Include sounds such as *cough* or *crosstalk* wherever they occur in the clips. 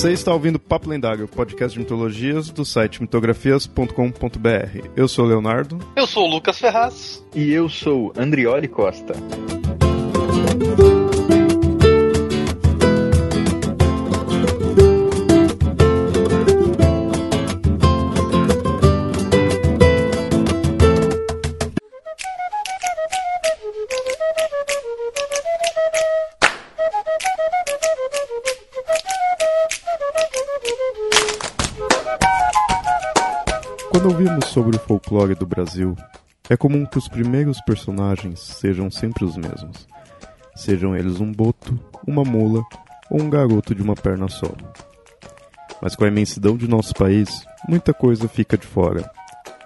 Você está ouvindo Papo Lendário, podcast de mitologias do site mitografias.com.br. Eu sou o Leonardo. Eu sou o Lucas Ferraz. E eu sou Andrioli Costa. Folclore do Brasil, é comum que os primeiros personagens sejam sempre os mesmos. Sejam eles um boto, uma mula ou um garoto de uma perna só. Mas com a imensidão de nosso país, muita coisa fica de fora.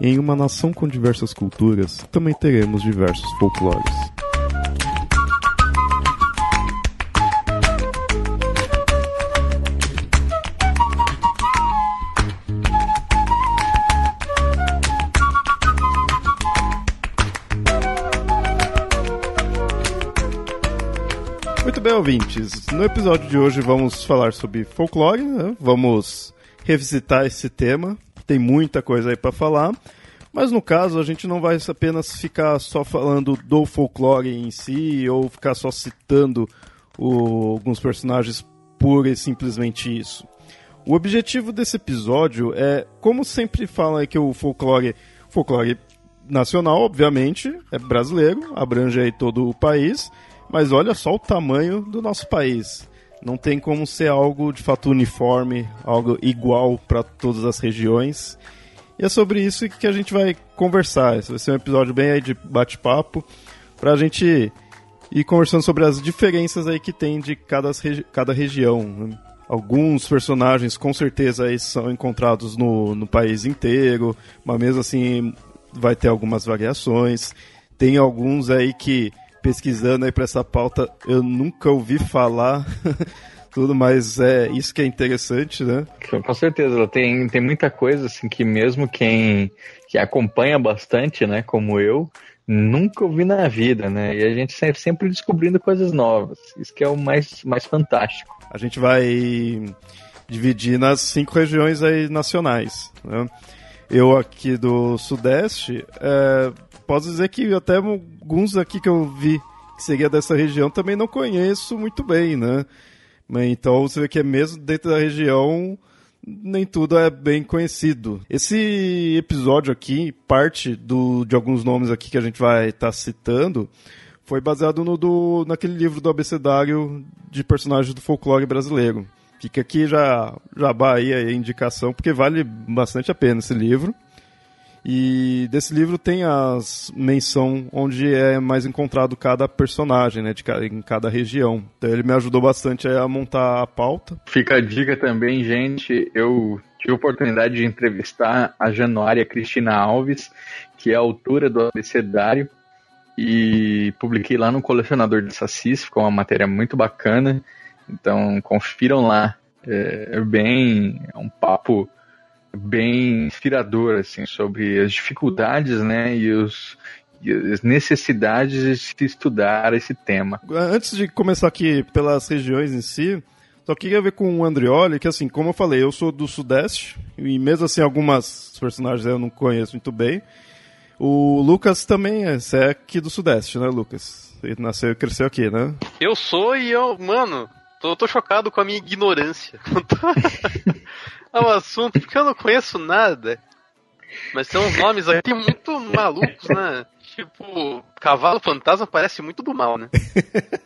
E em uma nação com diversas culturas, também teremos diversos folclores. Ouvintes. No episódio de hoje vamos falar sobre folclore, né? vamos revisitar esse tema. Tem muita coisa aí para falar, mas no caso a gente não vai apenas ficar só falando do folclore em si ou ficar só citando o- alguns personagens pura e simplesmente isso. O objetivo desse episódio é, como sempre falam aí que o folclore, folclore nacional, obviamente, é brasileiro, abrange aí todo o país, mas olha só o tamanho do nosso país. Não tem como ser algo de fato uniforme, algo igual para todas as regiões. E é sobre isso que a gente vai conversar. Esse vai ser um episódio bem aí de bate-papo, para a gente ir conversando sobre as diferenças aí que tem de cada, regi- cada região. Alguns personagens com certeza aí são encontrados no, no país inteiro, mas mesmo assim vai ter algumas variações. Tem alguns aí que, pesquisando aí para essa pauta, eu nunca ouvi falar *laughs* tudo, mas é isso que é interessante, né? Com certeza, tem, tem muita coisa assim que mesmo quem que acompanha bastante, né, como eu, nunca ouvi na vida, né? E a gente sempre, sempre descobrindo coisas novas. Isso que é o mais, mais fantástico. A gente vai dividir nas cinco regiões aí nacionais. Né? Eu aqui do Sudeste, é, posso dizer que até alguns aqui que eu vi que seria dessa região também não conheço muito bem, né? Mas Então você vê que é mesmo dentro da região nem tudo é bem conhecido. Esse episódio aqui, parte do, de alguns nomes aqui que a gente vai estar citando, foi baseado no do, naquele livro do abecedário de personagens do folclore brasileiro. Fica aqui já, já aí a indicação, porque vale bastante a pena esse livro. E desse livro tem as menção onde é mais encontrado cada personagem, né, de, ca- em cada região. Então ele me ajudou bastante a montar a pauta. Fica a dica também, gente. Eu tive a oportunidade de entrevistar a Januária Cristina Alves, que é autora do abecedário, e publiquei lá no Colecionador de Sacis, ficou uma matéria muito bacana. Então confiram lá. É, é bem. É um papo bem inspirador assim, sobre as dificuldades né, e, os, as necessidades de se estudar esse tema. Antes de começar aqui pelas regiões em si, só queria ver com o Andrioli, que assim, como eu falei, eu sou do Sudeste, e mesmo assim algumas personagens eu não conheço muito bem. O Lucas também é, você é aqui do Sudeste, né, Lucas? Você nasceu e cresceu aqui, né? Eu sou e eu, mano, tô, tô chocado com a minha ignorância *laughs* ao assunto, porque eu não conheço nada. Mas tem uns nomes aqui muito malucos, né? Tipo, cavalo fantasma parece muito do mal, né?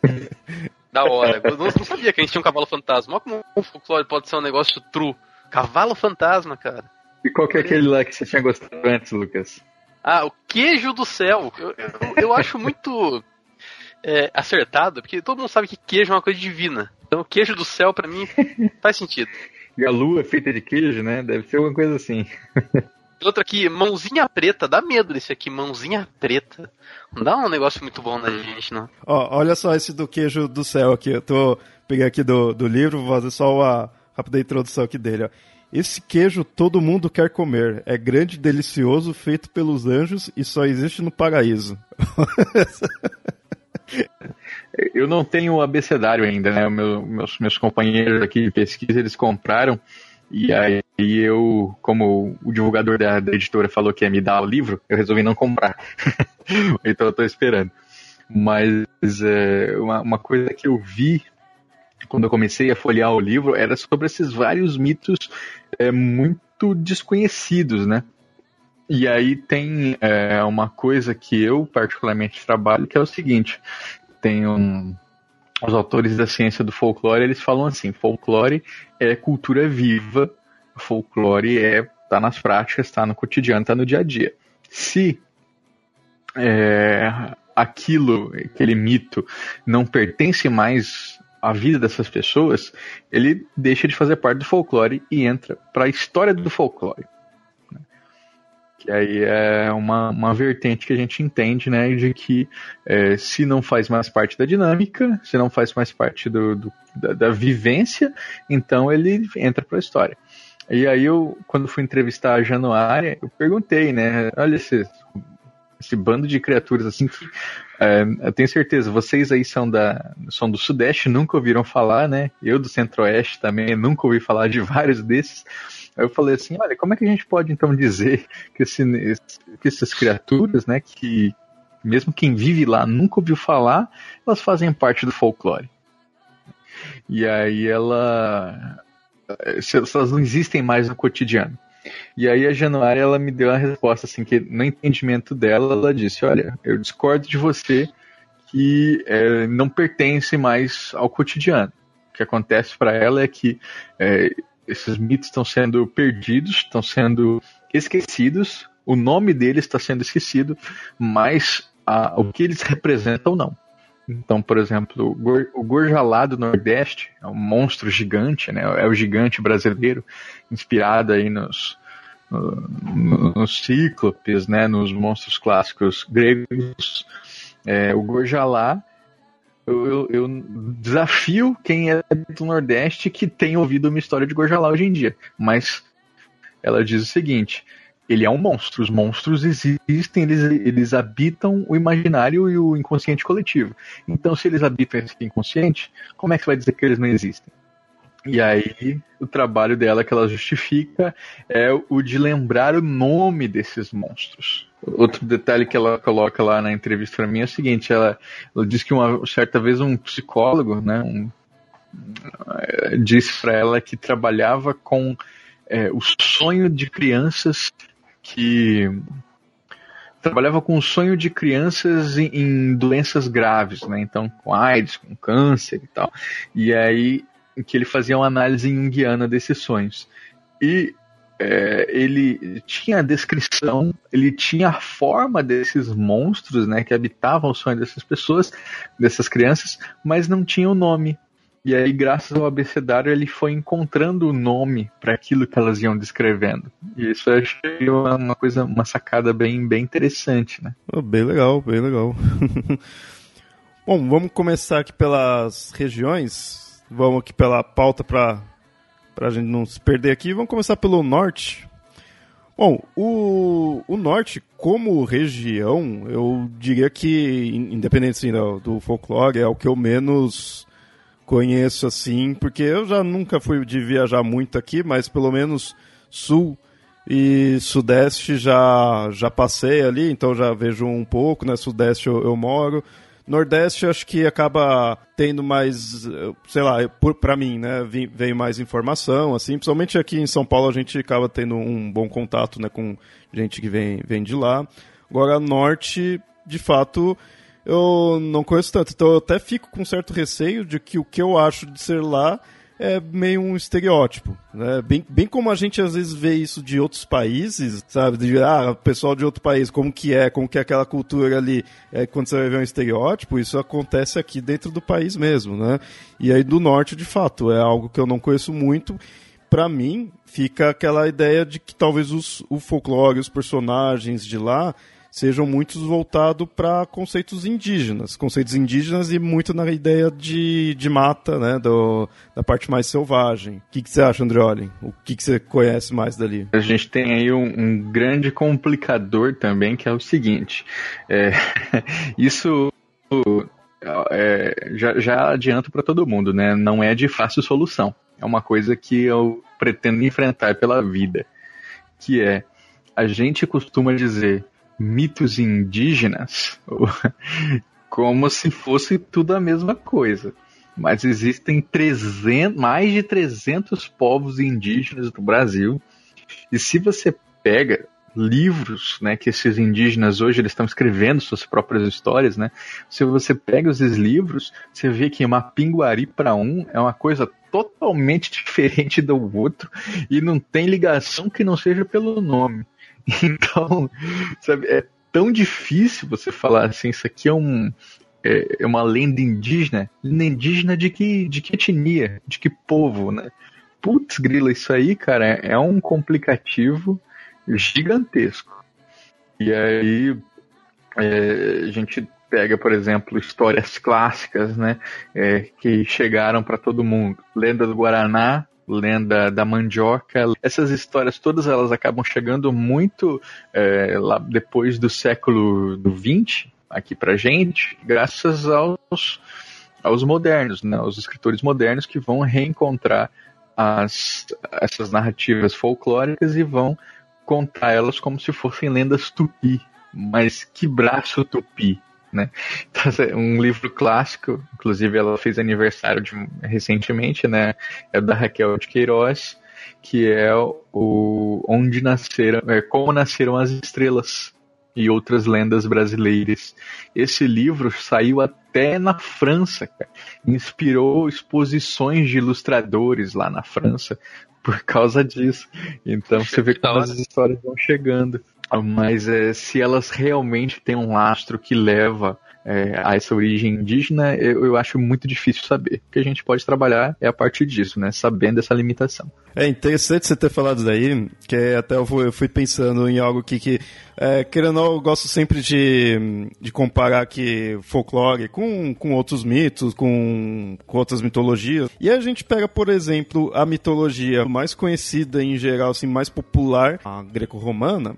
*laughs* da hora. Eu não, sabia que a gente tinha um cavalo fantasma. Olha como o folclore pode ser um negócio true. Cavalo fantasma, cara. E qual que é aquele lá que você tinha gostado antes, Lucas? Ah, o queijo do céu. Eu, eu, eu acho muito é, acertado, porque todo mundo sabe que queijo é uma coisa divina. Então, o queijo do céu, pra mim, faz sentido. E a lua é feita de queijo, né? Deve ser alguma coisa assim. Outra aqui, mãozinha preta. Dá medo desse aqui, mãozinha preta. Não dá um negócio muito bom na gente, não. Ó, olha só esse do queijo do céu aqui. Eu tô peguei aqui do, do livro, vou fazer só uma rápida introdução aqui dele, ó. Esse queijo todo mundo quer comer. É grande e delicioso, feito pelos anjos e só existe no paraíso. *laughs* eu não tenho abecedário ainda, né? Meu, meus, meus companheiros aqui de pesquisa, eles compraram. E aí eu, como o divulgador da, da editora falou que ia me dar o livro, eu resolvi não comprar. *laughs* então eu tô esperando. Mas é, uma, uma coisa que eu vi quando eu comecei a folhear o livro era sobre esses vários mitos é, muito desconhecidos, né? E aí tem é, uma coisa que eu particularmente trabalho, que é o seguinte: tem um, os autores da ciência do folclore, eles falam assim: folclore é cultura viva, folclore é tá nas práticas, tá no cotidiano, tá no dia a dia. Se é, aquilo, aquele mito, não pertence mais à vida dessas pessoas, ele deixa de fazer parte do folclore e entra para a história do folclore. Que aí é uma, uma vertente que a gente entende, né, de que é, se não faz mais parte da dinâmica, se não faz mais parte do, do da, da, vivência, então ele entra para a história. E aí eu, quando fui entrevistar a Januária, eu perguntei, né, olha esse, esse bando de criaturas assim que é, eu tenho certeza, vocês aí são, da, são do Sudeste, nunca ouviram falar, né? Eu do Centro-Oeste também nunca ouvi falar de vários desses. Aí eu falei assim, olha, como é que a gente pode então dizer que, esse, que essas criaturas, né, que mesmo quem vive lá nunca ouviu falar, elas fazem parte do folclore. E aí ela. Elas não existem mais no cotidiano. E aí a Januária ela me deu uma resposta assim que no entendimento dela ela disse, olha, eu discordo de você que é, não pertence mais ao cotidiano. O que acontece para ela é que é, esses mitos estão sendo perdidos, estão sendo esquecidos, o nome deles está sendo esquecido, mas a, o que eles representam não. Então, por exemplo, o Gorjalá do Nordeste é um monstro gigante, né? É o gigante brasileiro, inspirado aí nos, no, nos cíclopes, né? Nos monstros clássicos gregos. É, o Gorjalá eu, eu, eu, desafio quem é do Nordeste que tem ouvido uma história de Gorjalá hoje em dia. Mas ela diz o seguinte: ele é um monstro. Os monstros existem, eles, eles habitam o imaginário e o inconsciente coletivo. Então, se eles habitam esse inconsciente, como é que vai dizer que eles não existem? E aí, o trabalho dela que ela justifica é o de lembrar o nome desses monstros. Outro detalhe que ela coloca lá na entrevista para mim é o seguinte: ela, ela diz que uma certa vez um psicólogo, né, um, disse para ela que trabalhava com é, o sonho de crianças que trabalhava com o sonho de crianças em, em, doenças graves, né? Então, com AIDS, com câncer e tal. E aí que ele fazia uma análise junguiana desses sonhos. E é, ele tinha a descrição, ele tinha a forma desses monstros, né, que habitavam o sonho dessas pessoas, dessas crianças, mas não tinha o nome. E aí, graças ao abecedário, ele foi encontrando o nome para aquilo que elas iam descrevendo. E isso eu achei uma coisa, uma sacada bem, bem interessante, né? Oh, bem legal, bem legal. *laughs* Bom, vamos começar aqui pelas regiões. Vamos aqui pela pauta para a gente não se perder aqui, vamos começar pelo norte. Bom, o, o norte, como região, eu diria que, independente assim, do folclore, é o que eu menos conheço assim, porque eu já nunca fui de viajar muito aqui, mas pelo menos sul e sudeste já já passei ali, então já vejo um pouco, né? Sudeste eu, eu moro. Nordeste acho que acaba tendo mais, sei lá, para mim, né, veio mais informação, assim, principalmente aqui em São Paulo a gente acaba tendo um bom contato, né, com gente que vem, vem de lá. Agora, Norte, de fato, eu não conheço tanto, então eu até fico com certo receio de que o que eu acho de ser lá é meio um estereótipo, né? Bem, bem como a gente às vezes vê isso de outros países, sabe? De, ah, pessoal de outro país, como que é, como que é aquela cultura ali, é, quando você vai ver um estereótipo, isso acontece aqui dentro do país mesmo, né? E aí do norte, de fato, é algo que eu não conheço muito. Para mim, fica aquela ideia de que talvez os, o folclore, os personagens de lá sejam muitos voltados para conceitos indígenas, conceitos indígenas e muito na ideia de, de mata, né, do, da parte mais selvagem. O que, que você acha, Andreoli? O que, que você conhece mais dali? A gente tem aí um, um grande complicador também, que é o seguinte, é, *laughs* isso é, já, já adianto para todo mundo, né? Não é de fácil solução. É uma coisa que eu pretendo enfrentar pela vida, que é a gente costuma dizer mitos indígenas *laughs* como se fosse tudo a mesma coisa. Mas existem 300, mais de 300 povos indígenas no Brasil. E se você pega livros, né, que esses indígenas hoje eles estão escrevendo suas próprias histórias, né? Se você pega esses livros, você vê que Mapinguari para um é uma coisa totalmente *laughs* diferente do outro e não tem ligação que não seja pelo nome. *laughs* Então, sabe, é tão difícil você falar assim, isso aqui é um é, é uma lenda indígena, lenda indígena de que de que etnia, de que povo, né? Putz, grila, isso aí, cara, é um complicativo gigantesco. E aí é, a gente pega, por exemplo, histórias clássicas, né, é, que chegaram para todo mundo. Lenda do Guaraná, lenda da mandioca. Essas histórias todas elas acabam chegando muito é, lá depois do século 20 aqui para gente, graças aos aos modernos, né, aos escritores modernos que vão reencontrar as, essas narrativas folclóricas e vão contar elas como se fossem lendas tupi. Mas que braço tupi, né? Então, assim, um livro clássico, inclusive ela fez aniversário de, recentemente, né? É da Raquel de Queiroz, que é o onde nasceram, é, como nasceram as estrelas e outras lendas brasileiras. Esse livro saiu até na França, cara. inspirou exposições de ilustradores lá na França por causa disso. Então você vê como as histórias vão chegando. Mas é, se elas realmente têm um lastro que leva é, a essa origem indígena, eu, eu, acho muito difícil saber. O que a gente pode trabalhar é a partir disso, né? Sabendo essa limitação. É interessante você ter falado daí, que até eu fui, eu fui pensando em algo que, que é, querendo ou eu gosto sempre de, de comparar aqui folclore com, com outros mitos, com, com outras mitologias. E a gente pega, por exemplo, a mitologia mais conhecida em geral, assim, mais popular, a greco-romana,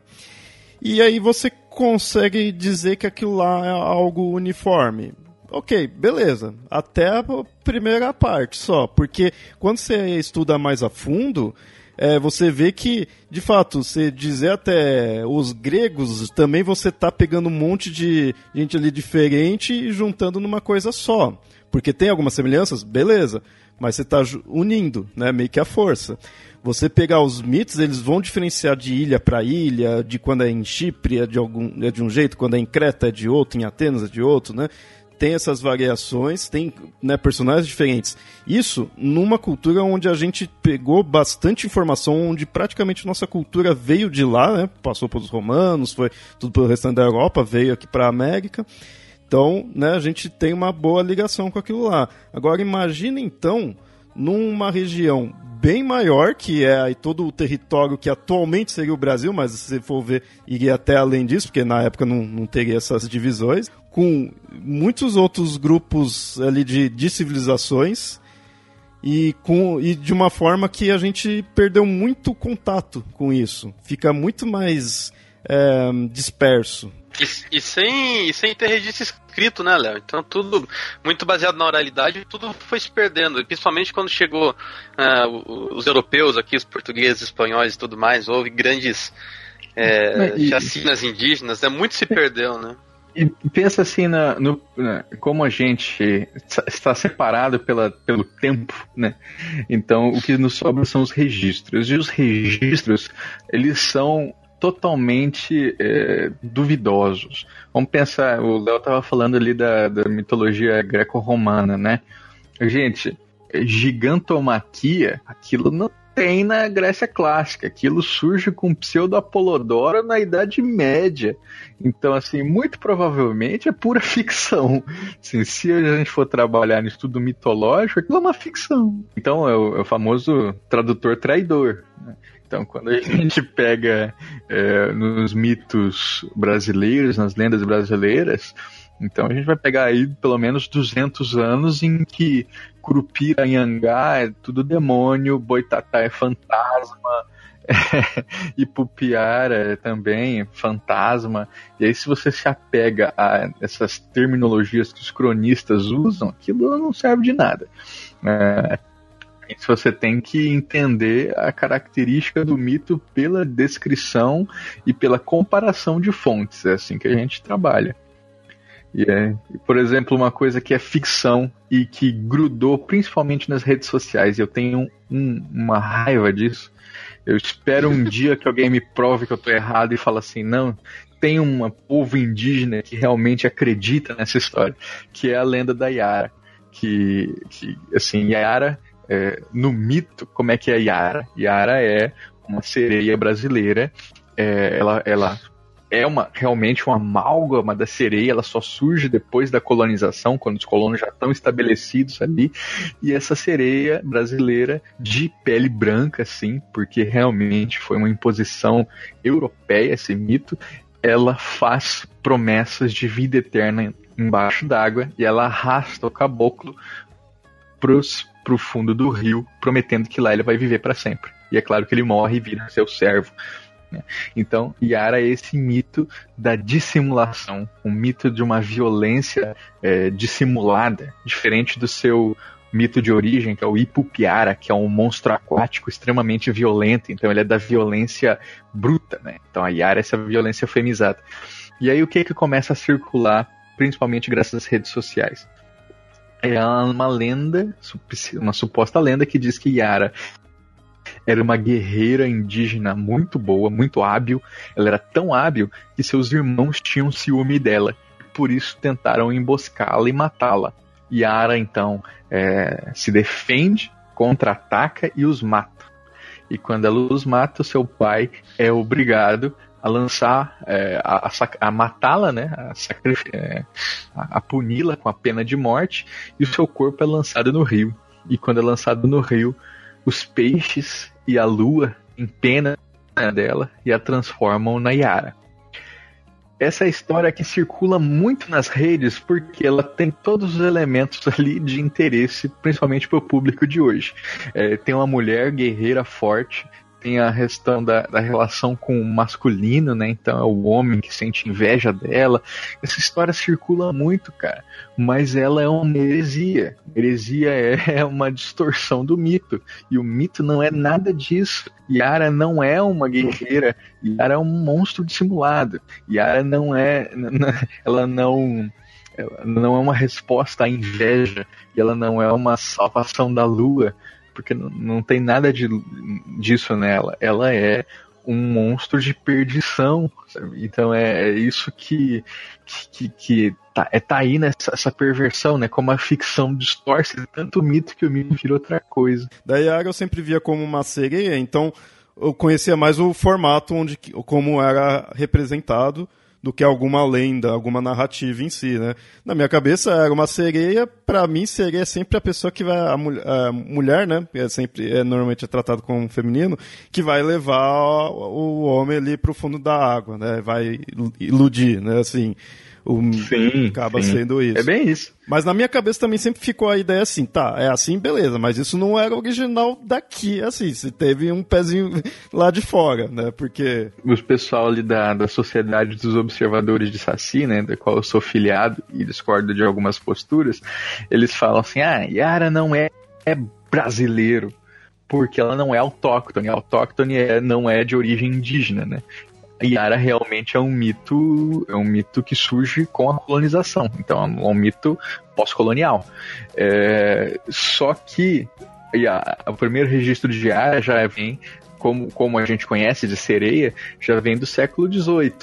e aí você consegue dizer que aquilo lá é algo uniforme. Ok, beleza. Até a primeira parte só. Porque quando você estuda mais a fundo, é, você vê que, de fato, você dizer até os gregos, também você está pegando um monte de gente ali diferente e juntando numa coisa só. Porque tem algumas semelhanças, beleza. Mas você está unindo, né? Meio que a força. Você pegar os mitos, eles vão diferenciar de ilha para ilha, de quando é em Chipre é de, algum, é de um jeito, quando é em Creta é de outro, em Atenas é de outro, né? Tem essas variações, tem né, personagens diferentes. Isso numa cultura onde a gente pegou bastante informação, onde praticamente nossa cultura veio de lá, né? Passou pelos romanos, foi tudo pelo restante da Europa, veio aqui para a América. Então, né, a gente tem uma boa ligação com aquilo lá. Agora imagine então numa região bem maior, que é aí todo o território que atualmente seria o Brasil, mas se for ver, iria até além disso, porque na época não, não teria essas divisões, com muitos outros grupos ali de, de civilizações e, com, e de uma forma que a gente perdeu muito contato com isso. Fica muito mais é, disperso. E, e, sem, e sem ter registro escrito, né, Léo? Então tudo muito baseado na oralidade, tudo foi se perdendo. Principalmente quando chegou uh, os europeus aqui, os portugueses, espanhóis e tudo mais, houve grandes é, e, chacinas indígenas, né? Muito se perdeu, né? E pensa assim na, no, na, como a gente está separado pela, pelo tempo, né? Então o que nos sobra são os registros. E os registros, eles são totalmente é, duvidosos. Vamos pensar, o Léo estava falando ali da, da mitologia greco-romana, né? Gente, gigantomaquia, aquilo não tem na Grécia Clássica. Aquilo surge com pseudo-Apolodoro na Idade Média. Então, assim, muito provavelmente é pura *laughs* ficção. Assim, se a gente for trabalhar no estudo mitológico, aquilo é uma ficção. Então, é o, é o famoso tradutor traidor. Né? Então, quando a *laughs* gente pega é, nos mitos brasileiros, nas lendas brasileiras, então a gente vai pegar aí pelo menos 200 anos em que Curupira, Anhangá é tudo demônio, Boitatá é fantasma, *laughs* Ipupiara também, fantasma. E aí, se você se apega a essas terminologias que os cronistas usam, aquilo não serve de nada. É, isso você tem que entender a característica do mito pela descrição e pela comparação de fontes. É assim que a gente trabalha. E é, por exemplo, uma coisa que é ficção e que grudou principalmente nas redes sociais, eu tenho um, uma raiva disso. Eu espero um *laughs* dia que alguém me prove que eu estou errado e fala assim, não, tem um povo indígena que realmente acredita nessa história, que é a lenda da Yara. Que, que assim, Yara, é, no mito, como é que é Yara? Yara é uma sereia brasileira, é, ela, ela é uma realmente uma amálgama da sereia, ela só surge depois da colonização, quando os colonos já estão estabelecidos ali, e essa sereia brasileira de pele branca, assim, porque realmente foi uma imposição europeia esse mito, ela faz promessas de vida eterna embaixo d'água e ela arrasta o caboclo pros, pro fundo do rio, prometendo que lá ele vai viver para sempre. E é claro que ele morre e vira seu servo. Né? Então, Yara é esse mito da dissimulação, um mito de uma violência é, dissimulada, diferente do seu mito de origem, que é o Ipupiara, que é um monstro aquático extremamente violento, então ele é da violência bruta, né? Então a Yara é essa violência femizada. E aí o que que começa a circular, principalmente graças às redes sociais? É uma lenda, uma suposta lenda que diz que Yara era uma guerreira indígena muito boa, muito hábil. Ela era tão hábil que seus irmãos tinham ciúme dela. Por isso tentaram emboscá-la e matá-la. Yara então é, se defende, contra-ataca e os mata. E quando ela os mata, seu pai é obrigado a lançar, é, a, a, a matá-la, né, a, é, a puni-la com a pena de morte, e o seu corpo é lançado no rio. E quando é lançado no rio, os peixes e a lua em pena dela e a transformam na Yara. Essa história que circula muito nas redes porque ela tem todos os elementos ali de interesse, principalmente para o público de hoje. É, tem uma mulher guerreira forte tem a questão da, da relação com o masculino, né? Então é o homem que sente inveja dela. Essa história circula muito, cara. Mas ela é uma heresia. Heresia é *laughs* uma distorção do mito. E o mito não é nada disso. Yara não é uma guerreira. Yara é um monstro dissimulado. Yara não é. *laughs* Ela não não é uma resposta à inveja, e ela não é uma salvação da lua, porque não, não tem nada de, disso nela. Ela é um monstro de perdição. Sabe? Então é, é, isso que, que, que tá, é, tá aí nessa essa perversão, né? Como a ficção distorce tanto o mito que o mito vira outra coisa. Da Yara eu sempre via como uma sereia, então eu conhecia mais o formato onde como era representado do que alguma lenda, alguma narrativa em si, né? Na minha cabeça era uma sereia, para mim sereia é sempre a pessoa que vai a, mulher, a mulher né? É sempre é normalmente é tratado como feminino, que vai levar o homem ali pro fundo da água, né? Vai iludir, né? Assim, o, sim, acaba sim. sendo isso. É bem isso. Mas na minha cabeça também sempre ficou a ideia assim, tá, é assim, beleza, mas isso não era original daqui, assim, se teve um pezinho *laughs* lá de fora, né, porque... Os pessoal ali da, da Sociedade dos Observadores de Saci, né, da qual eu sou filiado e discordo de algumas posturas, eles falam assim, ah, Yara não é, é brasileiro, porque ela não é autóctone. Autóctone é, não é de origem indígena, né? Yara realmente é um mito, é um mito que surge com a colonização. Então é um mito pós-colonial. É, só que a, o primeiro registro de Yara já vem, como, como a gente conhece de sereia, já vem do século XVIII.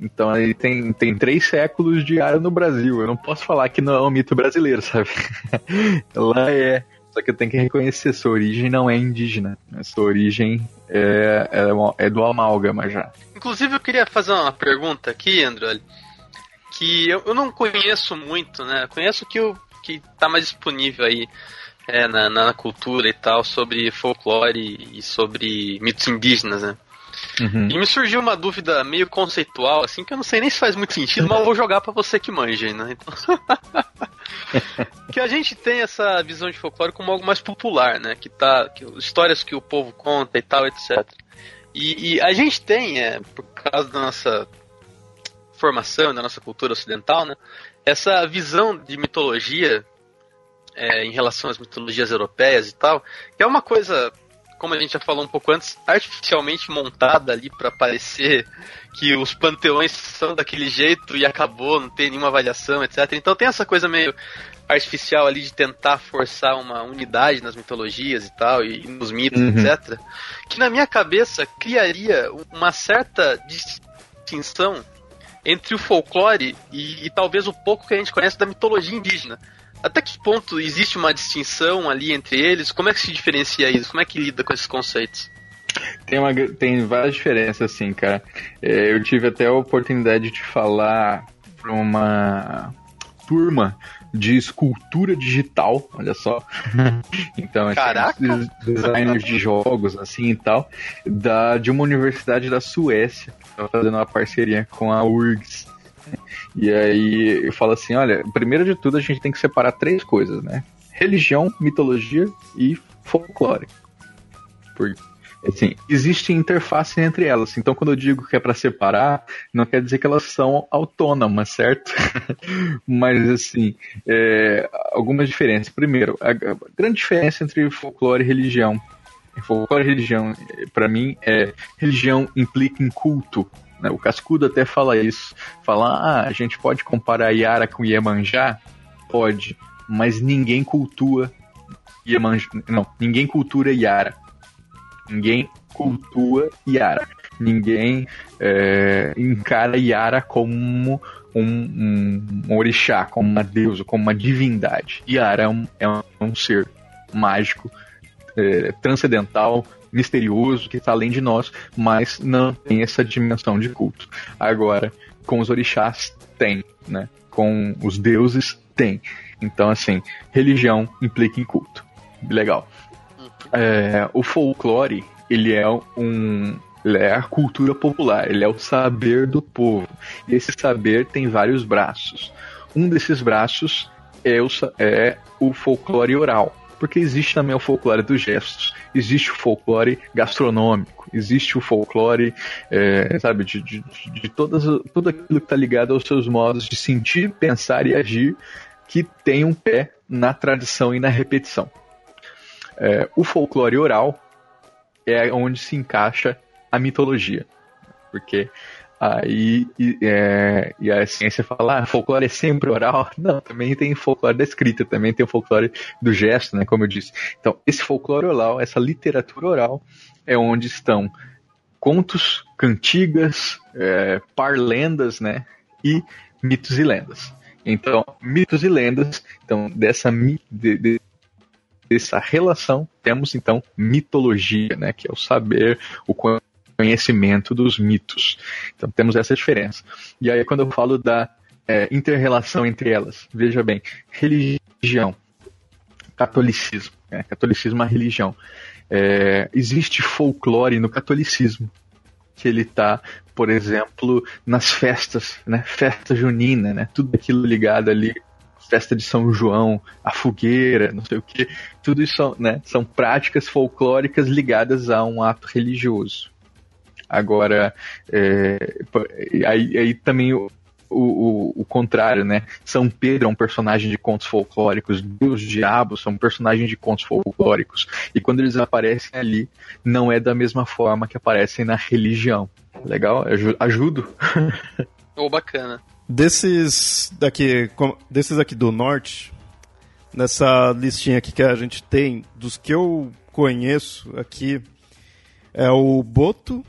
Então ele tem, tem três séculos de Yara no Brasil. Eu não posso falar que não é um mito brasileiro, sabe? *laughs* Ela é. Só que eu tenho que reconhecer, sua origem não é indígena. Sua origem é, é, é do amálgama já. Inclusive, eu queria fazer uma pergunta aqui, André, que eu, eu não conheço muito, né? Conheço o que, eu, que tá mais disponível aí é, na, na cultura e tal, sobre folclore e sobre mitos indígenas, né? Uhum. E me surgiu uma dúvida meio conceitual, assim, que eu não sei nem se faz muito sentido, mas eu vou jogar para você que manja, né? Então... *laughs* que a gente tem essa visão de folclore como algo mais popular, né? Que tá. Que, histórias que o povo conta e tal, etc. E, e a gente tem, é, por causa da nossa formação, da nossa cultura ocidental, né, essa visão de mitologia é, em relação às mitologias europeias e tal, que é uma coisa, como a gente já falou um pouco antes, artificialmente montada ali para parecer que os panteões são daquele jeito e acabou, não tem nenhuma avaliação, etc. Então tem essa coisa meio artificial ali de tentar forçar uma unidade nas mitologias e tal, e nos mitos, uhum. etc. Que na minha cabeça criaria uma certa distinção entre o folclore e, e, talvez o pouco que a gente conhece da mitologia indígena. Até que ponto existe uma distinção ali entre eles? Como é que se diferencia isso? Como é que lida com esses conceitos? Tem, uma, tem várias diferenças, assim, cara. É, eu tive até a oportunidade de falar para uma turma de escultura digital, olha só. *laughs* então, Caraca. designers de jogos, assim e tal, da, de uma universidade da Suécia, que fazendo uma parceria com a URGS. E aí eu falo assim, olha, primeiro de tudo a gente tem que separar três coisas, né? Religião, mitologia e folclore. Porque assim, existe interface entre elas. Então, quando eu digo que é para separar, não quer dizer que elas são autônomas, certo? *laughs* Mas, assim, é, algumas diferenças. Primeiro, a, grande diferença entre folclore e religião. Folclore e religião, para mim, é religião implica em culto. Né? O Cascudo até fala isso. Fala, ah, a gente pode comparar Yara com Iemanjá? Pode, mas ninguém cultua Iemanjá. Não, ninguém cultura Yara Ninguém cultua Yara. Ninguém é, encara Yara como um, um, um, orixá, como uma deusa, como uma divindade. Yara é um, é um, é ser mágico, é, transcendental, misterioso, que está além de nós, mas não tem essa dimensão de culto. Agora, com os orixás, tem, né? Com os deuses, tem. Então, assim, religião implica em culto. Legal. É, o folclore, ele é um. Ele é a cultura popular, ele é o saber do povo. E esse saber tem vários braços. Um desses braços é o, é o folclore oral, porque existe também o folclore dos gestos, existe o folclore gastronômico, existe o folclore, é, sabe, de, de, de todas, tudo aquilo que está ligado aos seus modos de sentir, pensar e agir, que tem um pé na tradição e na repetição. É, o folclore oral é onde se encaixa a mitologia. Porque aí e, é, e a ciência fala, ah, folclore é sempre oral. *laughs* Não, também tem folclore da escrita, também tem o folclore do gesto, né, como eu disse. Então, esse folclore oral, essa literatura oral, é onde estão contos, cantigas, é, parlendas, né, e mitos e lendas. Então, mitos e lendas, então, dessa, de, de, dessa relação, temos então mitologia, né, que é o saber, o conhecimento dos mitos. Então temos essa diferença. E aí quando eu falo da é, interrelação entre elas, veja bem, religião, catolicismo, né, catolicismo é religião. É, existe folclore no catolicismo, que ele está, por exemplo, nas festas, né, festa junina, né, tudo aquilo ligado ali festa de São João, a fogueira, não sei o que, tudo isso né, são práticas folclóricas ligadas a um ato religioso. Agora, é, aí, aí também o, o, o, contrário, né? São Pedro é um personagem de contos folclóricos, Deus Diabo são personagens de contos folclóricos. E quando eles aparecem ali, não é da mesma forma que aparecem na religião. Legal? Ajudo? Oh, bacana. Desses daqui, desses aqui do norte, nessa listinha aqui que a gente tem, dos que eu conheço aqui, é o Boto,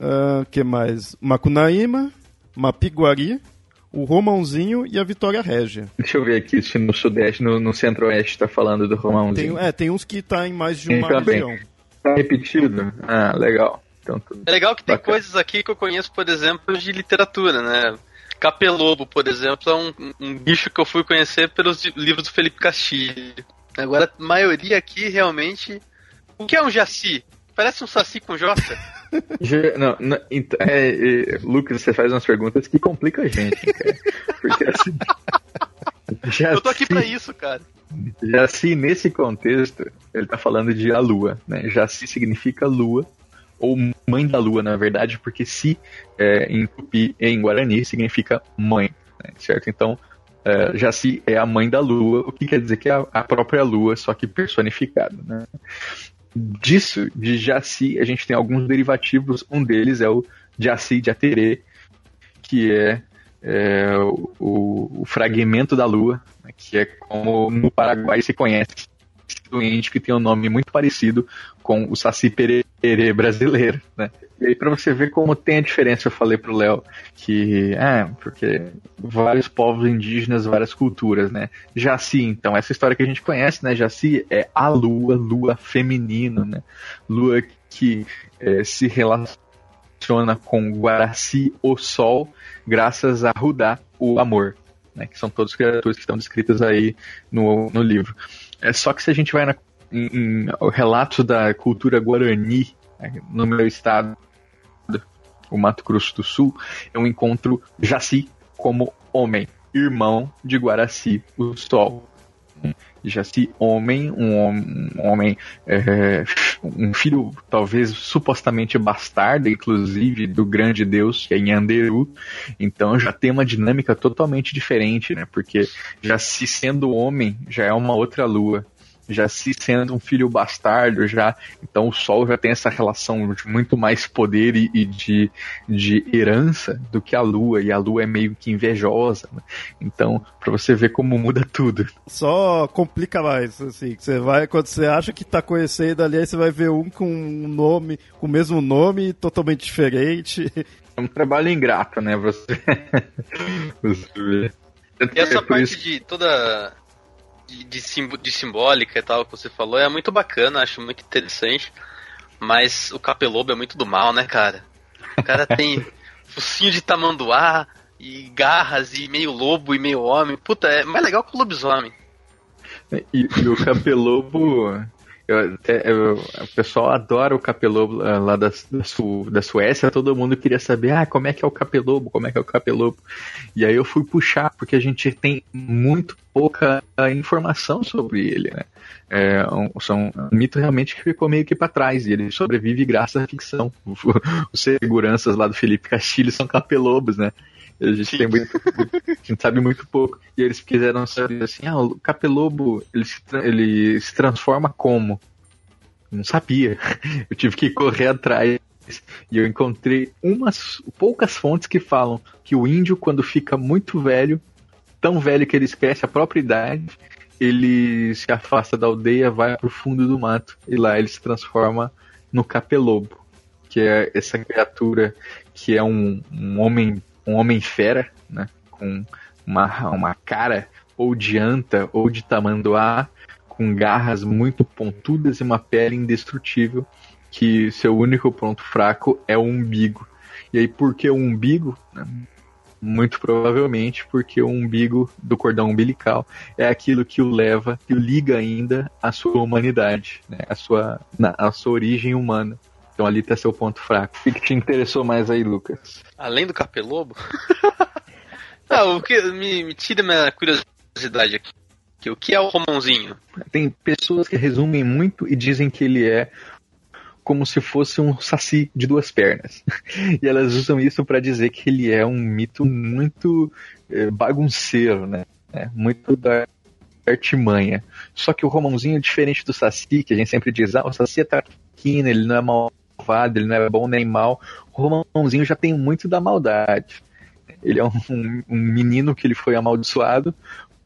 uh, que mais? Macunaíma, Mapiguari, o Romãozinho e a Vitória Régia. Deixa eu ver aqui se no Sudeste, no, no Centro-Oeste está falando do Romãozinho. Tem, é, tem uns que tá em mais de uma região. Tá repetido? Ah, legal. Então, é legal que tem bacana. coisas aqui que eu conheço, por exemplo, de literatura, né? Capelobo, por exemplo, é um, um bicho que eu fui conhecer pelos livros do Felipe Castilho. Agora, a maioria aqui realmente. O que é um jaci? Parece um saci com jota. *laughs* não, não é, é, Lucas, você faz umas perguntas que complicam a gente, cara. Porque assim. *laughs* Eu tô aqui pra isso, cara. Jaci, nesse contexto, ele tá falando de a lua, né? Jaci significa lua, ou mãe da lua, na verdade, porque si é, em tupi e em guarani significa mãe, né, certo? Então, é, Jaci é a mãe da lua, o que quer dizer que é a, a própria lua, só que personificada, né? Disso, de Jaci, a gente tem alguns derivativos, um deles é o Jaci de Aterê, que é, é o, o, fragmento da lua, né, que é como no Paraguai se conhece doente que tem um nome muito parecido com o Saci Pererê brasileiro, né? E aí, você ver como tem a diferença, eu falei pro Léo que, é, porque vários povos indígenas, várias culturas, né? Jaci, então, essa história que a gente conhece, né? Jaci é a lua, lua feminina, né? Lua que é, se relaciona com Guaraci, o sol, graças a Rudá, o amor, né? Que são todas criaturas que estão descritas aí no, no livro. É só que se a gente vai na, em, em relatos da cultura guarani, né, no meu estado, o Mato Grosso do Sul, eu encontro Jaci como homem, irmão de Guaraci, o Sol. Jaci, homem, um, um homem, é, um filho talvez supostamente bastardo, inclusive, do grande deus, que é Nhanderu. Então já tem uma dinâmica totalmente diferente, né? Porque Jaci sendo homem já é uma outra lua já se sendo um filho bastardo, já então o Sol já tem essa relação de muito mais poder e, e de, de herança do que a Lua, e a Lua é meio que invejosa. Né? Então, para você ver como muda tudo. Só complica mais, assim, você vai, quando você acha que tá conhecendo ali, aí você vai ver um com um nome, com o mesmo nome, totalmente diferente. É um trabalho ingrato, né? Você. *laughs* você e essa parte de toda de, de, simbo, de simbólica e tal que você falou é muito bacana, acho muito interessante. Mas o capelobo é muito do mal, né, cara? O cara tem *laughs* focinho de tamanduá e garras e meio lobo e meio homem. Puta, é mais legal que o lobisomem. E, e o capelobo eu, eu, o pessoal adora o capelobo eh, lá da, da, Su, da, Suécia, todo mundo queria saber, ah, como é que é o capelobo, como é que é o capelobo. E aí eu fui puxar, porque a gente tem muito pouca informação sobre ele, né? É um, são um mito realmente que ficou meio que para trás, e ele sobrevive graças à ficção. *laughs* Os seguranças lá do Felipe Castilho são capelobos, né? A gente tem muito, a gente sabe muito pouco. E eles quiseram saber assim, ah, o capelobo, ele se, ele se transforma como? Não sabia. *laughs* Eu tive que correr atrás. E eu encontrei umas poucas fontes que falam que o índio, quando fica muito velho, tão velho que ele esquece a própria idade, ele se afasta da aldeia, vai pro fundo do mato e lá ele se transforma no capelobo, que é essa criatura que é um, um homem um homem fera, né? Com uma, uma cara ou de anta ou de tamanduá, com garras muito pontudas e uma pele indestrutível, que seu único ponto fraco é o umbigo. E aí, por que o umbigo? Né? Muito provavelmente porque o umbigo do cordão umbilical é aquilo que o leva, que o liga ainda à sua humanidade, né? à, sua, na, à sua origem humana. Então ali tá seu ponto fraco. O que te interessou mais aí, Lucas? Além do capelobo? *laughs* Não, o que me, me tira minha curiosidade aqui. O que é o Romãozinho? Tem pessoas que resumem muito e dizem que ele é como se fosse um saci de duas pernas. *laughs* E elas usam isso para dizer que ele é um mito muito é, bagunceiro, né? É, muito da artimanha. Só que o Romãozinho é diferente do Saci, que a gente sempre diz, ah, o Saci é traquina, ele não é mal malvado, ele não é bom nem mal. O Romãozinho já tem muito da maldade. Ele é um, um menino que ele foi amaldiçoado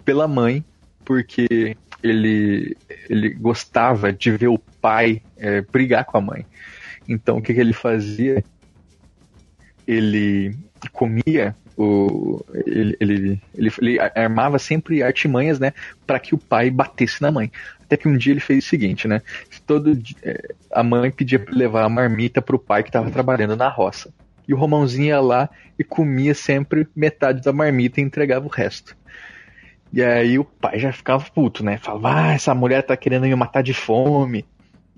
pela mãe, porque ele, ele gostava de ver o pai é, brigar com a mãe. Então o que, que ele fazia? Ele comia o, ele, ele, ele, ele, armava sempre artimanhas, né, para que o pai batesse na mãe. Até que um dia ele fez o seguinte, né, todo é, a mãe pedia para levar a marmita pro pai que estava trabalhando na roça. E o Romãozinho ia lá e comia sempre metade da marmita e entregava o resto. E aí o pai já ficava puto, né? Falava, ah, essa mulher tá querendo me matar de fome.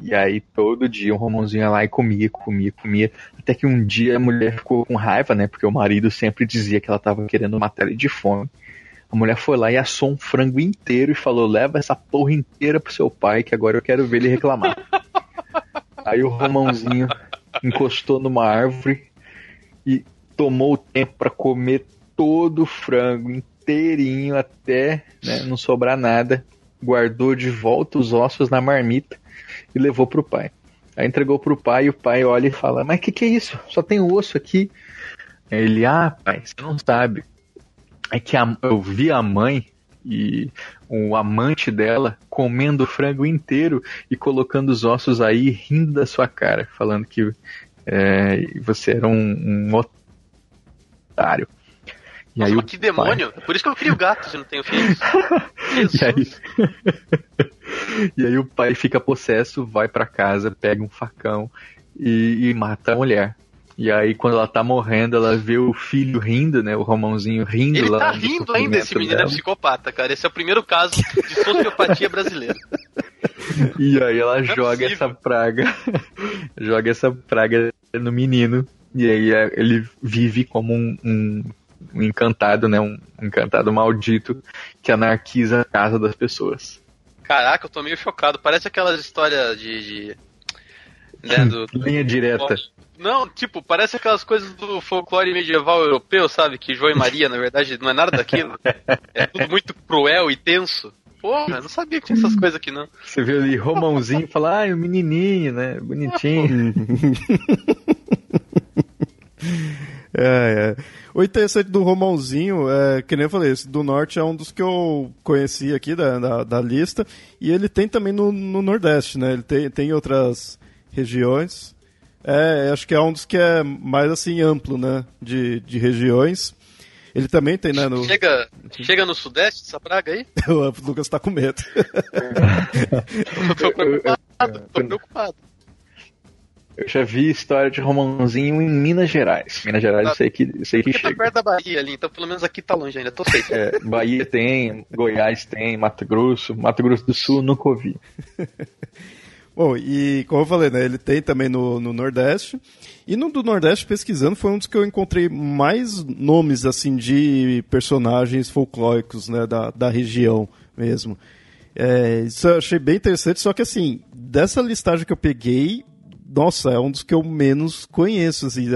E aí todo dia o Romãozinho ia lá e comia, comia, comia. Até que um dia a mulher ficou com raiva, né? Porque o marido sempre dizia que ela tava querendo matar ele de fome. A mulher foi lá e assou um frango inteiro e falou: leva essa porra inteira pro seu pai, que agora eu quero ver ele reclamar. *laughs* aí o Romãozinho encostou numa árvore e tomou o tempo para comer todo o frango inteirinho até né, não sobrar nada. Guardou de volta os ossos na marmita e levou pro pai. Aí entregou pro pai e o pai olha e fala: Mas que que é isso? Só tem osso aqui. Aí ele: Ah, pai, você não sabe. É que a, eu vi a mãe e o amante dela comendo o frango inteiro e colocando os ossos aí rindo da sua cara, falando que é, você era um, um otário. E Nossa, aí que demônio! Pai... Por isso que eu crio gatos e não tenho filhos. *laughs* e, aí... *laughs* e aí o pai fica possesso, vai para casa, pega um facão e, e mata a mulher. E aí, quando ela tá morrendo, ela vê o filho rindo, né? O Romãozinho rindo Ele lá. Ele tá rindo ainda, esse menino é dela. é psicopata, cara. Esse é o primeiro caso de sociopatia *laughs* brasileira. E aí ela é joga é essa praga. joga essa praga no menino. E aí é, ele vive como um, um, um encantado, né? Um, um encantado maldito que anarquiza a casa das pessoas. Caraca, eu tô meio chocado. Parece aquelas histórias de. de né, *laughs* do, Linha direta. Não, tipo, parece aquelas coisas do folclore medieval europeu, sabe? Que João e Maria, na verdade, não é nada daquilo. *laughs* É tudo muito cruel e tenso. Porra, não sabia que tinha essas coisas aqui, não. Você viu ali Romãozinho falar, ah, o menininho, né? Bonitinho. é, *laughs* é. O interessante do Romãozinho, é, que nem eu falei, esse do Norte é um dos que eu conheci aqui da, da, da lista. E ele tem também no, no Nordeste, né? Ele tem, tem outras regiões. É, acho que é um dos que é mais assim amplo, né? De, de regiões. Ele também tem, né? No... Chega, chega no Sudeste essa praga aí? *laughs* o Lucas tá com medo. *laughs* eu tô preocupado, tô preocupado. Eu já vi história de romãozinho em Minas Gerais. Minas Gerais tá, eu sei que, sei que tá chega. Tá perto da Bahia ali, então pelo menos aqui tá longe ainda, tô safe. É, Bahia tem, Goiás tem, Mato Grosso, Mato Grosso do Sul nunca ouvi. *laughs* Bom, e como eu falei, né, ele tem também no, no Nordeste. E no do Nordeste, pesquisando, foi um dos que eu encontrei mais nomes, assim, de personagens folclóricos, né, da, da região mesmo. É, isso eu achei bem interessante, só que assim, dessa listagem que eu peguei, nossa, é um dos que eu menos conheço, assim,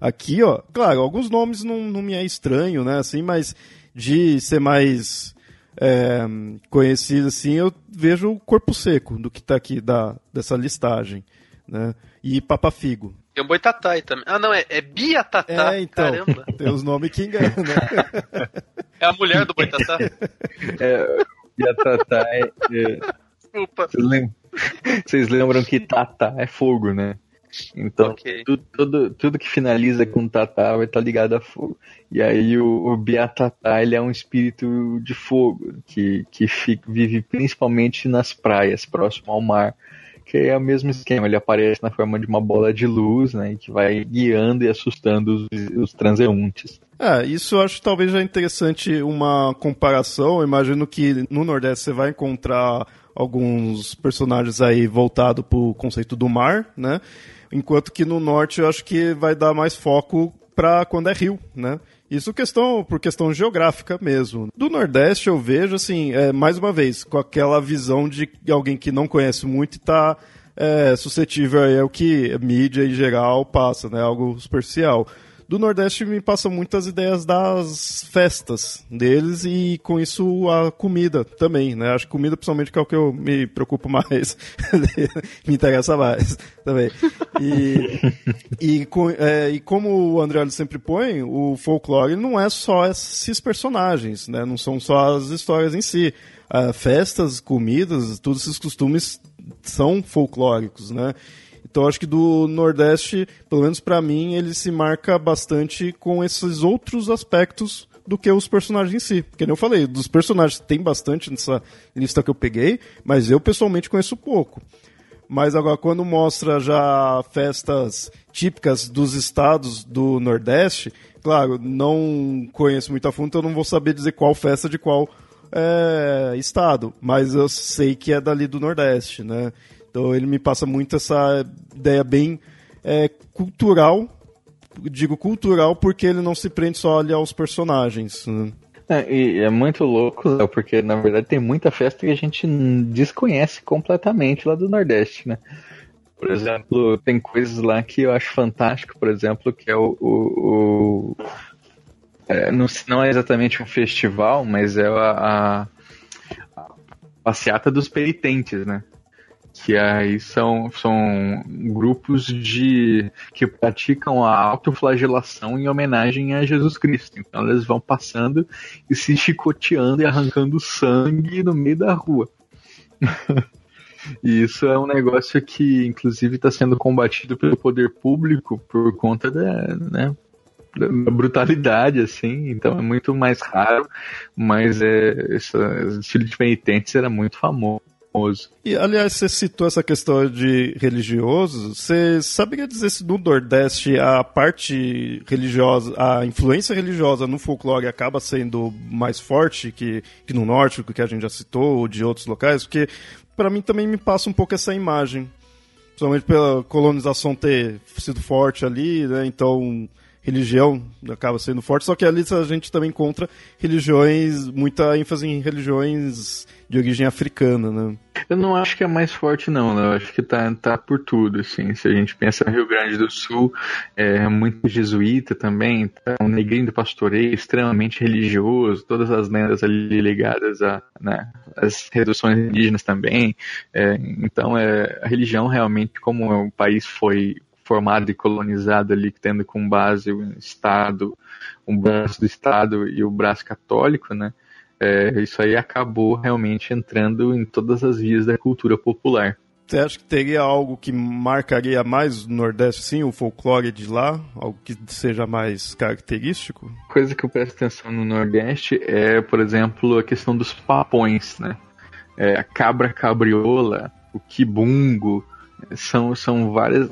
aqui, ó, claro, alguns nomes não, não me é estranho, né, assim, mas de ser mais é, conhecido assim, eu vejo o corpo seco do que está aqui da, dessa listagem. Né? E Papafigo. Tem um Boitatai também. Ah, não, é, é Biatatá. É, então. Caramba. *laughs* Tem os nomes que enganam, né? É a mulher do Boitatá? *laughs* é, Biatatá é. é... Desculpa. Vocês lembram que Tata é fogo, né? Então, okay. tudo, tudo, tudo, que finaliza com Tatá vai estar tá ligado a fogo. E aí o, o Biatatá, ele é um espírito de fogo, que, que fica, vive principalmente nas praias, próximo ao mar. Que é o mesmo esquema, ele aparece na forma de uma bola de luz, né? Que vai guiando e assustando os, os transeuntes. É, isso eu acho talvez já interessante uma comparação. Eu imagino que no Nordeste você vai encontrar alguns personagens aí voltado para o conceito do mar, né? Enquanto que no norte eu acho que vai dar mais foco para quando é rio, né? Isso questão por questão geográfica mesmo. Do Nordeste eu vejo assim, é, mais uma vez, com aquela visão de alguém que não conhece muito e está é, suscetível ao que mídia em geral passa, né? Algo superficial do Nordeste me passam muitas ideias das festas deles e com isso a comida também, né? Acho que comida principalmente que é o que eu me preocupo mais, *laughs* me interessa mais também. E, *laughs* e, com, é, e como o André sempre põe, o folclore não é só esses personagens, né? Não são só as histórias em si. Uh, festas, comidas, todos esses costumes são folclóricos, né? Então acho que do Nordeste, pelo menos para mim, ele se marca bastante com esses outros aspectos do que os personagens em si. Porque nem eu falei, dos personagens tem bastante nessa lista que eu peguei, mas eu pessoalmente conheço pouco. Mas agora quando mostra já festas típicas dos estados do Nordeste, claro, não conheço muito a fundo, então não vou saber dizer qual festa de qual é, estado, mas eu sei que é dali do Nordeste, né? Então ele me passa muito essa ideia bem é, cultural, digo cultural porque ele não se prende só ali aos personagens. Né? É, e é muito louco, Léo, porque na verdade tem muita festa que a gente desconhece completamente lá do Nordeste, né? Por exemplo, tem coisas lá que eu acho fantástico, por exemplo, que é o. o, o é, não, não, é exatamente um festival, mas é a, a, passeata dos penitentes, né? Que aí são, são grupos de que praticam a autoflagelação em homenagem a Jesus Cristo. Então eles vão passando e se chicoteando e arrancando sangue no meio da rua. *laughs* e isso é um negócio que, inclusive, está sendo combatido pelo poder público por conta da, né, da brutalidade, assim. Então é muito mais raro, mas é, esse estilo de penitentes era muito famoso famoso. E, aliás, você citou essa questão de religioso. Você saberia dizer se no Nordeste a parte religiosa, a influência religiosa no folclore acaba sendo mais forte que, que no Norte, que a gente já citou, ou de outros locais? Porque, para mim, também me passa um pouco essa imagem. Principalmente pela colonização ter sido forte ali, né? Então religião acaba sendo forte, só que ali a gente também encontra religiões, muita ênfase em religiões de origem africana, né? Eu não acho que é mais forte, não. Né? Eu acho que tá, tá por tudo, assim. Se a gente pensa no Rio Grande do Sul, é muito jesuíta também, tá um negrinho do pastoreio extremamente religioso, todas as lendas ali ligadas a, né, as reduções indígenas também. É, então, é, a religião realmente, como o país foi formado e colonizado ali, tendo com base o Estado, um braço do Estado e o braço católico, né? É, isso aí acabou realmente entrando em todas as vias da cultura popular. Você acha que teria algo que marcaria mais o Nordeste, sim, o folclore de lá? Algo que seja mais característico? Coisa que eu presto atenção no Nordeste é, por exemplo, a questão dos papões, né? É, a cabra cabriola, o quibungo, são, são várias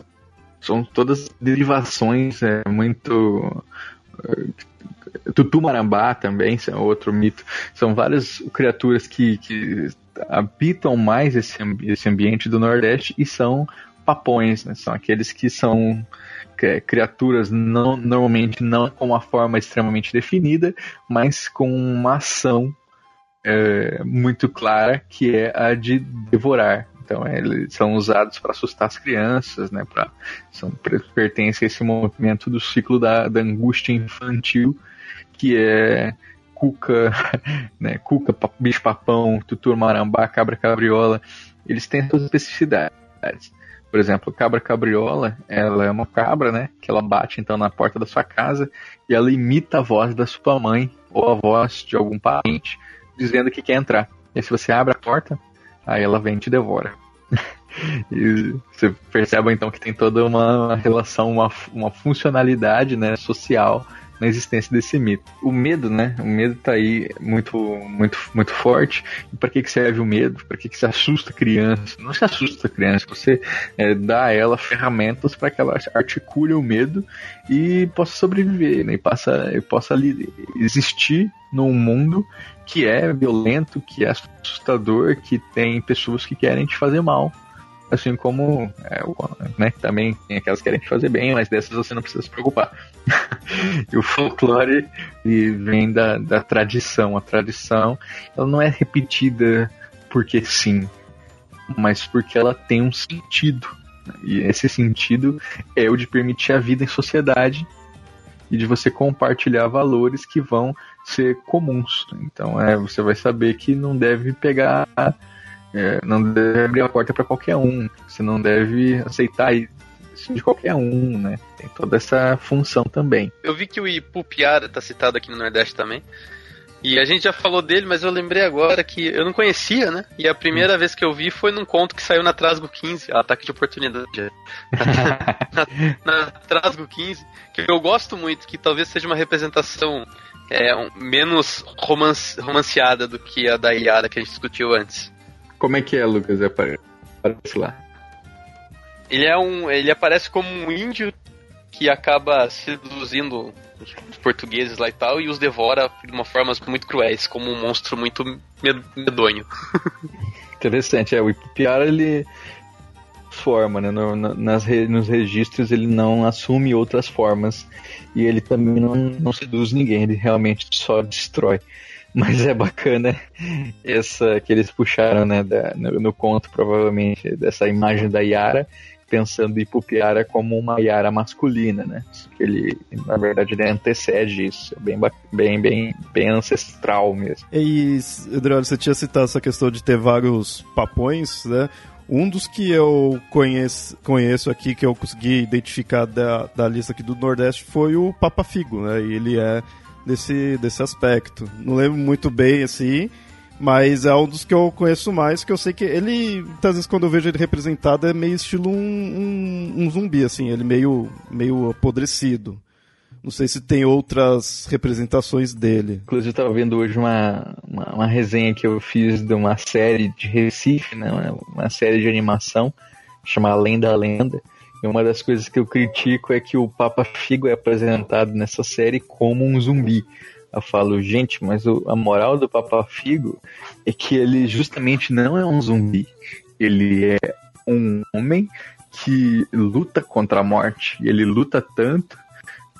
são todas derivações é, muito. É, Tutumarambá também, é outro mito. São várias criaturas que, que habitam mais esse, esse ambiente do Nordeste e são papões, né? São aqueles que são criaturas não, normalmente não com uma forma extremamente definida, mas com uma ação é, muito clara que é a de devorar. Então eles são usados para assustar as crianças, né? Pra, são, pertencem a esse movimento do ciclo da, da angústia infantil, que é cuca, *laughs* né? Cuca, bicho papão, tutur marambá, cabra cabriola. Eles têm suas especificidades. Por exemplo, cabra cabriola, ela é uma cabra, né? Que ela bate então na porta da sua casa e ela imita a voz da sua mãe ou a voz de algum parente dizendo que quer entrar. E se você abre a porta, Aí ela vem e te devora. *laughs* e você percebe então que tem toda uma relação, uma, uma funcionalidade né, social na existência desse mito. O medo, né? O medo tá aí muito, muito, muito forte. E para que, que serve o medo? Para que, que se assusta a criança? Não se assusta a criança, você é, dá a ela ferramentas para que ela articule o medo e possa sobreviver, né? E, passa, e possa ali existir num mundo que é violento, que é assustador, que tem pessoas que querem te fazer mal. Assim como é, né, também tem aquelas que querem fazer bem, mas dessas você não precisa se preocupar. *laughs* e o folclore vem da, da tradição. A tradição ela não é repetida porque sim, mas porque ela tem um sentido. E esse sentido é o de permitir a vida em sociedade e de você compartilhar valores que vão ser comuns. Então é, você vai saber que não deve pegar, é, não deve abrir a porta para qualquer um. Você não deve aceitar isso de qualquer um, né? Tem toda essa função também. Eu vi que o Ipupiara tá citado aqui no Nordeste também. E a gente já falou dele, mas eu lembrei agora que eu não conhecia, né? E a primeira vez que eu vi foi num conto que saiu na Trasgo 15, Ataque de Oportunidade. na, *laughs* na Trasgo 15, que eu gosto muito, que talvez seja uma representação é, um, menos romance, romanceada do que a da Yara que a gente discutiu antes. Como é que é, Lucas? Aparece lá. Ele é um. Ele aparece como um índio que acaba seduzindo os portugueses lá e tal, e os devora de uma forma muito cruéis, como um monstro muito medonho. *laughs* Interessante, é, o Ipiara ele forma, né? No, nas, nos registros ele não assume outras formas e ele também não, não seduz ninguém, ele realmente só destrói. Mas é bacana essa que eles puxaram, né, da, no, no, conto, provavelmente, dessa imagem da Yara, pensando Ipupiara como uma Yara masculina, né? Ele, na verdade, ele antecede isso. É bem, bem, bem, bem ancestral mesmo. E, Eduardo, você tinha citado essa questão de ter vários papões, né? Um dos que eu conheço, conheço aqui, que eu consegui identificar da, da lista aqui do Nordeste, foi o Papa Figo, né? E ele é desse, desse aspecto. Não lembro muito bem, assim, mas é um dos que eu conheço mais, que eu sei que ele, às vezes quando eu vejo ele representado, é meio estilo um, um, um zumbi, assim, ele meio, meio apodrecido. Não sei se tem outras representações dele. Inclusive, eu estava vendo hoje uma, uma, uma, resenha que eu fiz de uma série de Recife, né? uma série de animação chamada Além da Lenda. E uma das coisas que eu critico é que o Papa Figo é apresentado nessa série como um zumbi. Eu falo, gente, mas o, a moral do Papa Figo é que ele justamente não é um zumbi. Ele é um homem que luta contra a morte. E ele luta tanto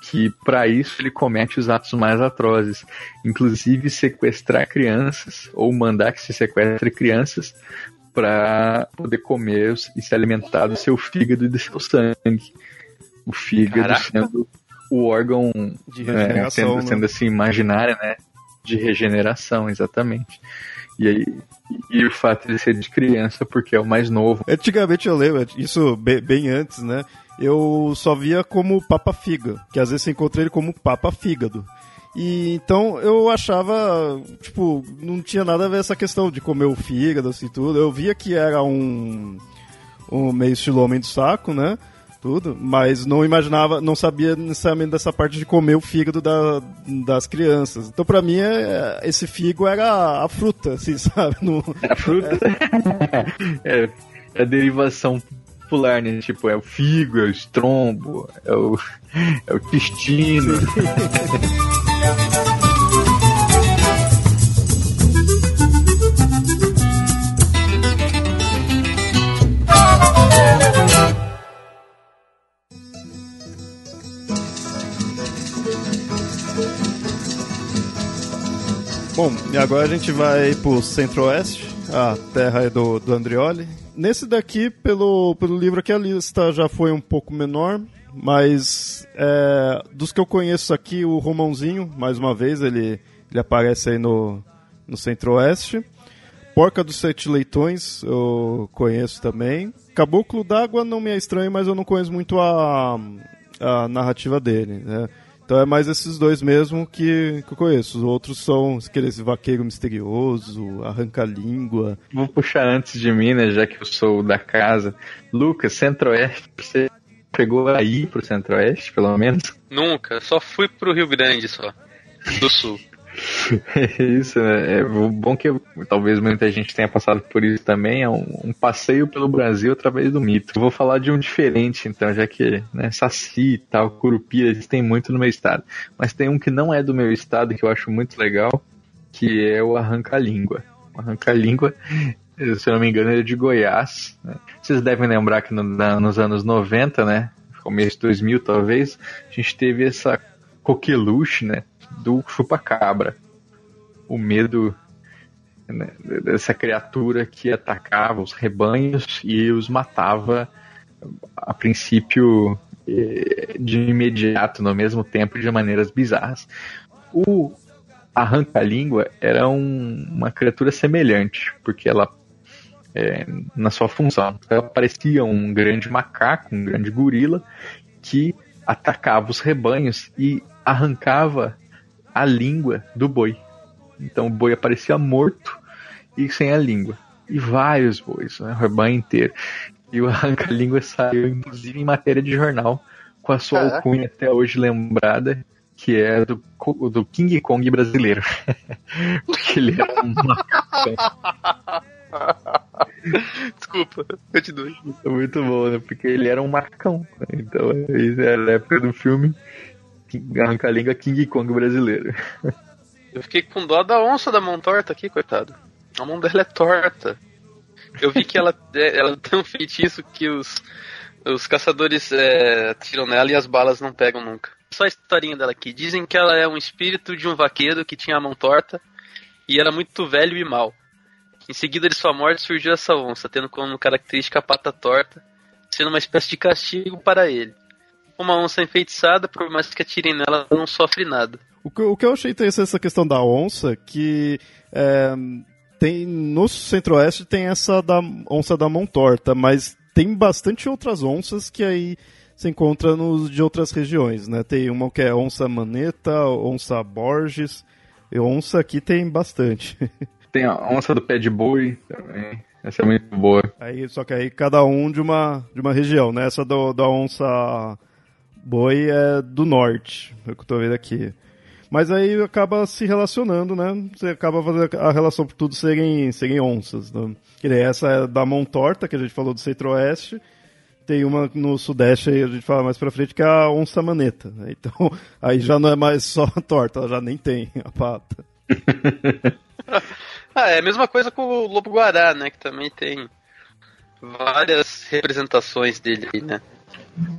que para isso ele comete os atos mais atrozes, inclusive sequestrar crianças ou mandar que se sequestre crianças para poder comer e se alimentar do seu fígado e do seu sangue. O fígado Caraca. sendo o órgão de regeneração, é, sendo, né? sendo assim imaginária, né? De regeneração, exatamente. E aí, e o fato de ser de criança porque é o mais novo. Antigamente eu lembro, isso bem, bem antes, né? eu só via como Papa Figa, que às vezes eu encontrei ele como Papa Fígado. E então eu achava, tipo, não tinha nada a ver essa questão de comer o fígado assim tudo. Eu via que era um um meio estilo homem do saco, né? Tudo, mas não imaginava, não sabia necessariamente dessa parte de comer o fígado da, das crianças. Então, para mim, é, esse figo era a fruta, assim, *laughs* sabe? No, a fruta? *laughs* É. é a derivação popular, né? Tipo, é o figo, é o estrombo, é o, é o intestino. *laughs* Bom, e agora a gente vai pro centro-oeste, a terra do, do Andrioli. Nesse daqui, pelo, pelo livro aqui, a lista já foi um pouco menor, mas é, dos que eu conheço aqui, o Romãozinho, mais uma vez, ele, ele aparece aí no, no Centro-Oeste. Porca dos Sete Leitões, eu conheço também. Caboclo d'Água não me é estranho, mas eu não conheço muito a, a narrativa dele, né? Então é mais esses dois mesmo que, que eu conheço. Os outros são aqueles vaqueiro misterioso, arranca-língua. Vou puxar antes de mim, né, já que eu sou da casa. Lucas, Centro-Oeste, você pegou aí pro Centro-Oeste, pelo menos? Nunca, só fui pro Rio Grande só, do Sul. *laughs* isso, né? É bom que talvez muita gente tenha passado por isso também. É um, um, passeio pelo Brasil através do mito. Eu vou falar de um diferente, então, já que né, Saci e tal, Curupira, existem muito no meu estado. Mas tem um que não é do meu estado, que eu acho muito legal, que é o Arranca-Língua. O Arranca-Língua, se eu não me engano, ele é de Goiás. Né? Vocês devem lembrar que no, na, nos anos 90, né? Começo de 2000, talvez, a gente teve essa coqueluche, né? do chupa-cabra. O medo né, dessa criatura que atacava os rebanhos e os matava a princípio eh, de imediato, no mesmo tempo, de maneiras bizarras. O arranca-língua era um, uma criatura semelhante, porque ela, é, na sua função, ela parecia um grande macaco, um grande gorila, que atacava os rebanhos e arrancava a língua do boi. Então o boi aparecia morto e sem a língua. E vários bois, né? o rebanho inteiro. E o *laughs* arranca-língua saiu, inclusive, em matéria de jornal, com a sua alcunha até hoje lembrada, que é do, do King Kong brasileiro. *laughs* Porque ele era um macacão. *laughs* Desculpa, continue. Muito bom, né? Porque ele era um macacão. Então, isso era a época do filme arranca-língua King Kong brasileiro. Eu fiquei com dó da onça da mão torta aqui, coitado. A mão dela é torta. Eu vi que ela, *laughs* é, ela tem um feitiço que os, os caçadores é, nela e as balas não pegam nunca. Só a historinha dela aqui. Dizem que ela é um espírito de um vaqueiro que tinha a mão torta e era muito velho e mau. Em seguida de sua morte surgiu essa onça, tendo como característica a pata torta sendo uma espécie de castigo para ele. Uma onça enfeitiçada, por mais que atirem nela, não sofre nada. O que, o que eu achei interessante essa questão da onça, que é, tem no centro-oeste tem essa da onça da mão torta, mas tem bastante outras onças que aí se encontra nos de outras regiões, né? Tem uma que é onça maneta, onça Borges, e onça aqui tem bastante. *laughs* Tem a onça do pé de boi também. Essa é muito boa. Aí, só que aí cada um de uma, de uma região, né? Essa do, da onça boi é do norte, é o que eu tô vendo aqui. Mas aí acaba se relacionando, né? Você acaba fazendo a relação por tudo serem, serem onças. Né? Essa é da mão torta, que a gente falou do centro-oeste. Tem uma no sudeste, aí a gente fala mais pra frente, que é a onça maneta. Né? Então, *laughs* aí já não é mais só a torta, ela já nem tem a pata. *laughs* ah, é a mesma coisa com o lobo-guará, né? Que também tem várias representações dele né?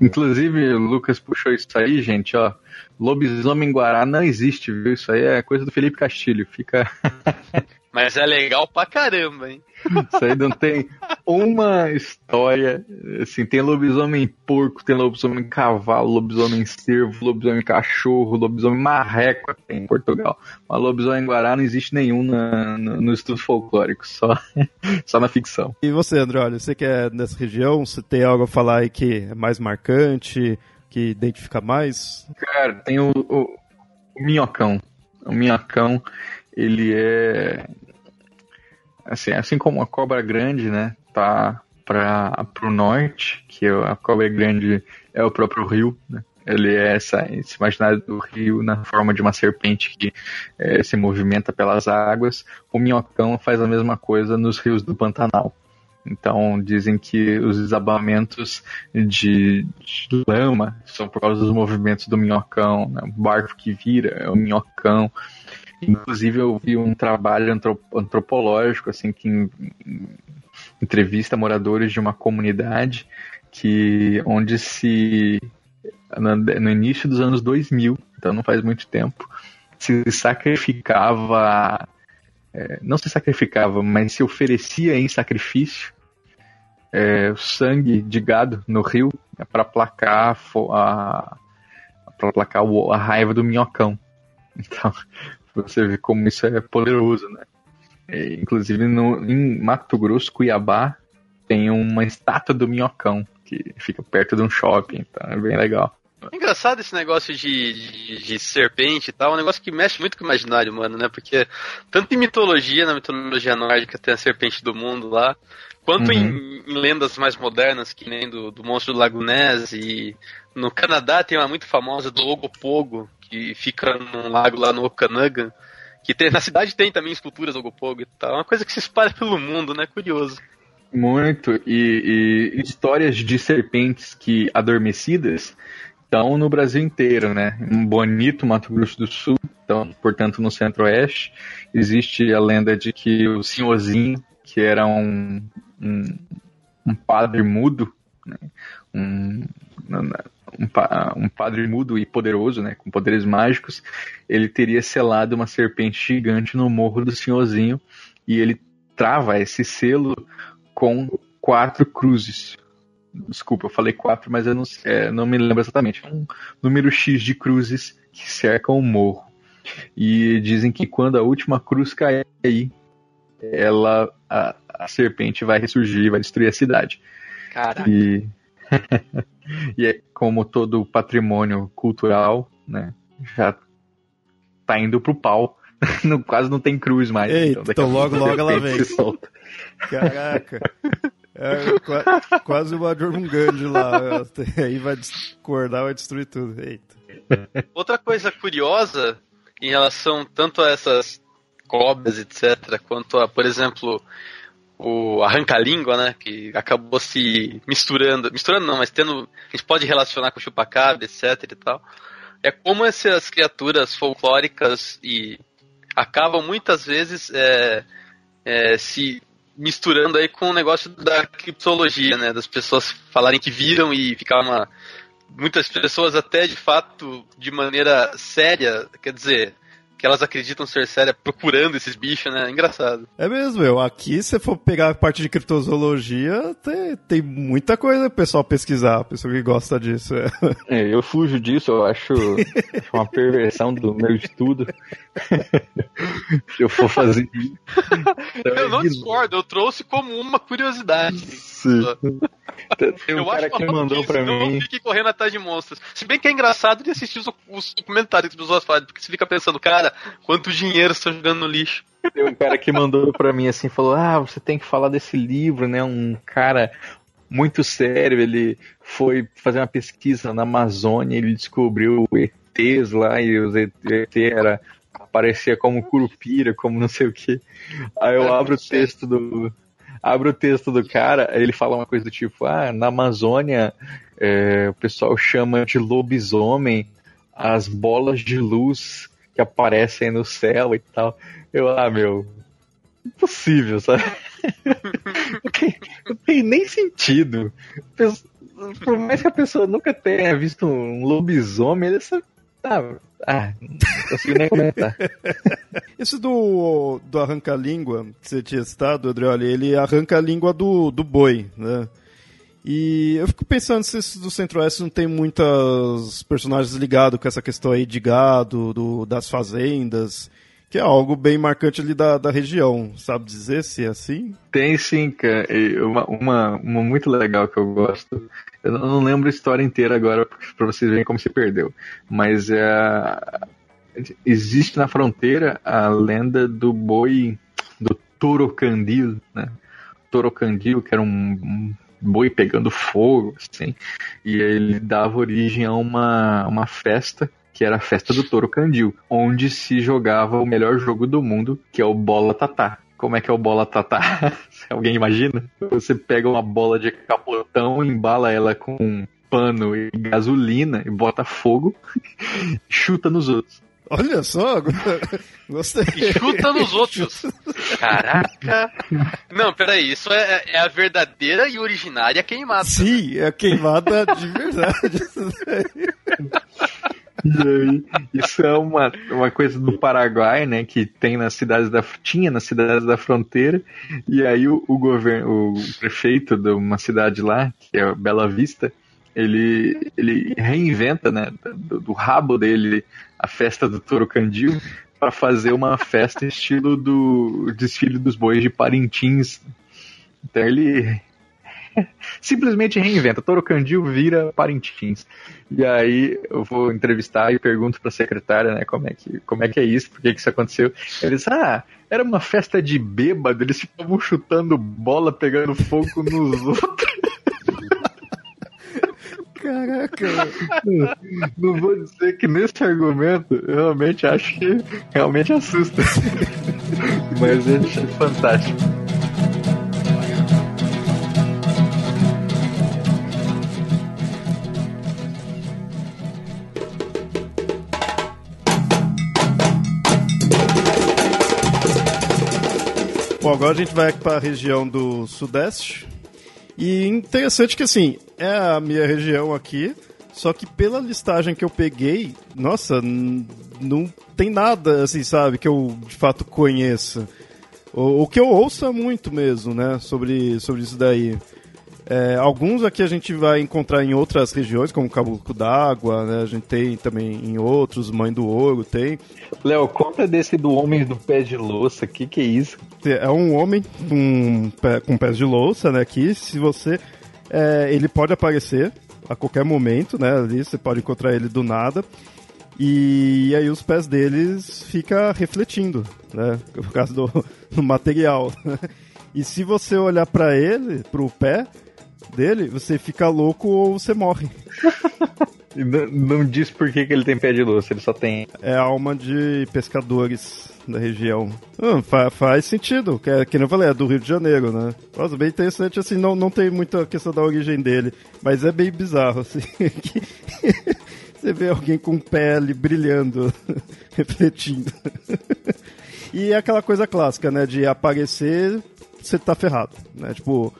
Inclusive, o Lucas puxou isso aí, gente, ó. Lobisomem Guará não existe, viu? Isso aí é coisa do Felipe Castilho. Fica. *laughs* Mas é legal pra caramba, hein? *laughs* Isso aí não tem uma história. Assim, tem lobisomem porco, tem lobisomem cavalo, lobisomem cervo, lobisomem cachorro, lobisomem marreco tem em Portugal. Mas lobisomem guará não existe nenhum na, no, no estudo folclórico, só, *laughs* só na ficção. E você, André, olha, você que é nessa região, você tem algo a falar aí que é mais marcante, que identifica mais? Cara, tem o, o, o minhocão. O minhocão, ele é assim, assim como a cobra grande, né, tá para o norte, que é a cobra grande é o próprio rio, né? Ele é essa, esse imaginário do rio na forma de uma serpente que é, se movimenta pelas águas. O minhocão faz a mesma coisa nos rios do Pantanal. Então dizem que os desabamentos de, de, lama são por causa dos movimentos do minhocão, né? o barco que vira é o minhocão. Inclusive eu vi um trabalho antropológico assim que entrevista moradores de uma comunidade que onde se no início dos anos 2000, então não faz muito tempo, se sacrificava é, não se sacrificava, mas se oferecia em sacrifício é, sangue de gado no rio é, para placar a para placar a raiva do minhocão. *laughs* Então, você vê como isso é poderoso, né? É, inclusive no, em Mato Grosso, Cuiabá, tem uma estátua do minhocão que fica perto de um shopping, então é bem legal. É engraçado esse negócio de, de, de, serpente e tal, é um negócio que mexe muito com o imaginário humano, né? Porque tanto em mitologia, na mitologia nórdica tem a serpente do mundo lá, quanto uhum. em, em, lendas mais modernas, que nem do, do monstro do Lago Ness, e no Canadá tem uma muito famosa do Ogopogo, que fica num lago lá no Okanagan, que tem, na cidade tem também esculturas do Ogopogo e tal. Uma coisa que se espalha pelo mundo, né? Curioso. Muito. E, e histórias de serpentes que adormecidas estão no Brasil inteiro, né? Em Bonito, Mato Grosso do Sul, então, portanto, no centro-oeste, existe a lenda de que o senhorzinho, que era um, um, um padre mudo, né? um, um, um, padre mudo e poderoso, né, com poderes mágicos, ele teria selado uma serpente gigante no morro do senhorzinho e ele trava esse selo com quatro cruzes. Desculpa, eu falei quatro, mas eu não, é, não me lembro exatamente. É um número X de cruzes que cercam o morro. E dizem que quando a última cruz cair, ela, a, a serpente vai ressurgir, vai destruir a cidade. Caraca. E *laughs* e é como todo patrimônio cultural, né? Já tá indo pro pau. *laughs* no, quase não tem cruz mais. Eita, então, então logo, logo ela vem. Caraca. É, quase uma Jormungand lá. Aí vai discordar, vai destruir tudo. Eita. Outra coisa curiosa em relação tanto a essas cobras, etc., quanto a, por exemplo, o arranca-língua, né? Que acabou se misturando. Misturando não, mas tendo. A gente pode relacionar com o chupacabra, etc e tal. É como essas criaturas folclóricas e acabam muitas vezes é, é, se misturando aí com o negócio da criptologia, né? Das pessoas falarem que viram e ficar uma. Muitas pessoas até de fato, de maneira séria, quer dizer, que elas acreditam ser séria procurando esses bichos, né? Engraçado. É mesmo, eu. Aqui, se for pegar a parte de criptozoologia, tem, tem muita coisa pro pessoal pesquisar, pessoa que gosta disso. É. É, eu fujo disso, eu acho uma perversão do meu estudo. se eu for fazer isso. Então eu não discordo, eu trouxe como uma curiosidade. Sim. Tem um eu cara acho que mandou não mim. fique correndo atrás de monstros. Se bem que é engraçado de assistir os, os documentários que as pessoas fazem, porque você fica pensando, cara, quanto dinheiro você tá jogando no lixo. Tem um cara que mandou pra mim assim, falou: Ah, você tem que falar desse livro, né? Um cara muito sério, ele foi fazer uma pesquisa na Amazônia, ele descobriu ETs lá e os ET era aparecia como curupira, como não sei o que. Aí eu abro o texto do abro o texto do cara, aí ele fala uma coisa do tipo: Ah, na Amazônia é, o pessoal chama de lobisomem as bolas de luz que aparecem no céu e tal. Eu, ah, meu, impossível, sabe? *laughs* não, tem, não tem nem sentido. Por mais que a pessoa nunca tenha visto um lobisomem, ele sabe. Ah, ah, não consigo nem comentar. *laughs* Esse do, do arranca-língua que você tinha citado, Adrioli, ele arranca a língua do, do boi, né? E eu fico pensando se esse do Centro-Oeste não tem muitos personagens ligados com essa questão aí de gado, do, das fazendas, que é algo bem marcante ali da, da região. Sabe dizer se é assim? Tem sim, cara. Uma, uma, uma muito legal que eu gosto. Eu não lembro a história inteira agora pra vocês verem como se perdeu. Mas é. Existe na fronteira a lenda do boi do Torocandil, né? Torocandil, que era um, um boi pegando fogo, assim. E ele dava origem a uma, uma festa que era a festa do Torocandil, onde se jogava o melhor jogo do mundo, que é o Bola Tatá. Como é que é o Bola Tatá? *laughs* Alguém imagina? Você pega uma bola de capotão, embala ela com pano e gasolina e bota fogo, *laughs* chuta nos outros. Olha só, *laughs* gostei. E chuta nos outros. Caraca. Não, peraí, isso é, é a verdadeira e originária queimada. Sim, é queimada de verdade. E aí, isso é uma, uma coisa do Paraguai, né? Que tem nas cidades da. tinha nas cidades da fronteira. E aí o, o governo, o prefeito de uma cidade lá, que é Bela Vista, ele, ele reinventa, né? Do, do rabo dele a festa do Torocandil para fazer uma festa estilo do desfile dos bois de Parintins. Então ele *laughs* simplesmente reinventa. Torocandil vira Parintins. E aí eu vou entrevistar e pergunto pra secretária, né, como é que, como é, que é isso, por que, que isso aconteceu. Eles, ah, era uma festa de bêbado, eles ficavam chutando bola, pegando fogo nos *laughs* outros. Caraca. *laughs* Não vou dizer que nesse argumento eu realmente acho que realmente assusta. *laughs* Mas é fantástico. Bom, agora a gente vai para a região do Sudeste. E interessante que, assim, é a minha região aqui, só que pela listagem que eu peguei, nossa, não tem nada, assim, sabe, que eu de fato conheça. O, o que eu ouço é muito mesmo, né, sobre, sobre isso daí. É, alguns aqui a gente vai encontrar em outras regiões, como Caboclo d'Água, né, a gente tem também em outros, Mãe do Ouro tem. Léo, conta desse do homem do pé de louça, que que é isso? É um homem com, pé- com pés de louça, né? Que se você. É, ele pode aparecer a qualquer momento, né? Ali você pode encontrar ele do nada. E aí os pés deles fica refletindo, né? *laughs* Por causa do, do material. *laughs* E se você olhar pra ele, pro pé dele, você fica louco ou você morre. *laughs* Não, não diz por que, que ele tem pé de louça, ele só tem. É alma de pescadores da região. Hum, fa- faz sentido, que, é, que nem eu falei, é do Rio de Janeiro, né? Nossa, bem interessante, assim, não, não tem muita questão da origem dele, mas é bem bizarro, *laughs* assim, *laughs* você vê alguém com pele brilhando, *laughs* refletindo. e é aquela coisa clássica, né, de aparecer, você tá ferrado, né, tipo...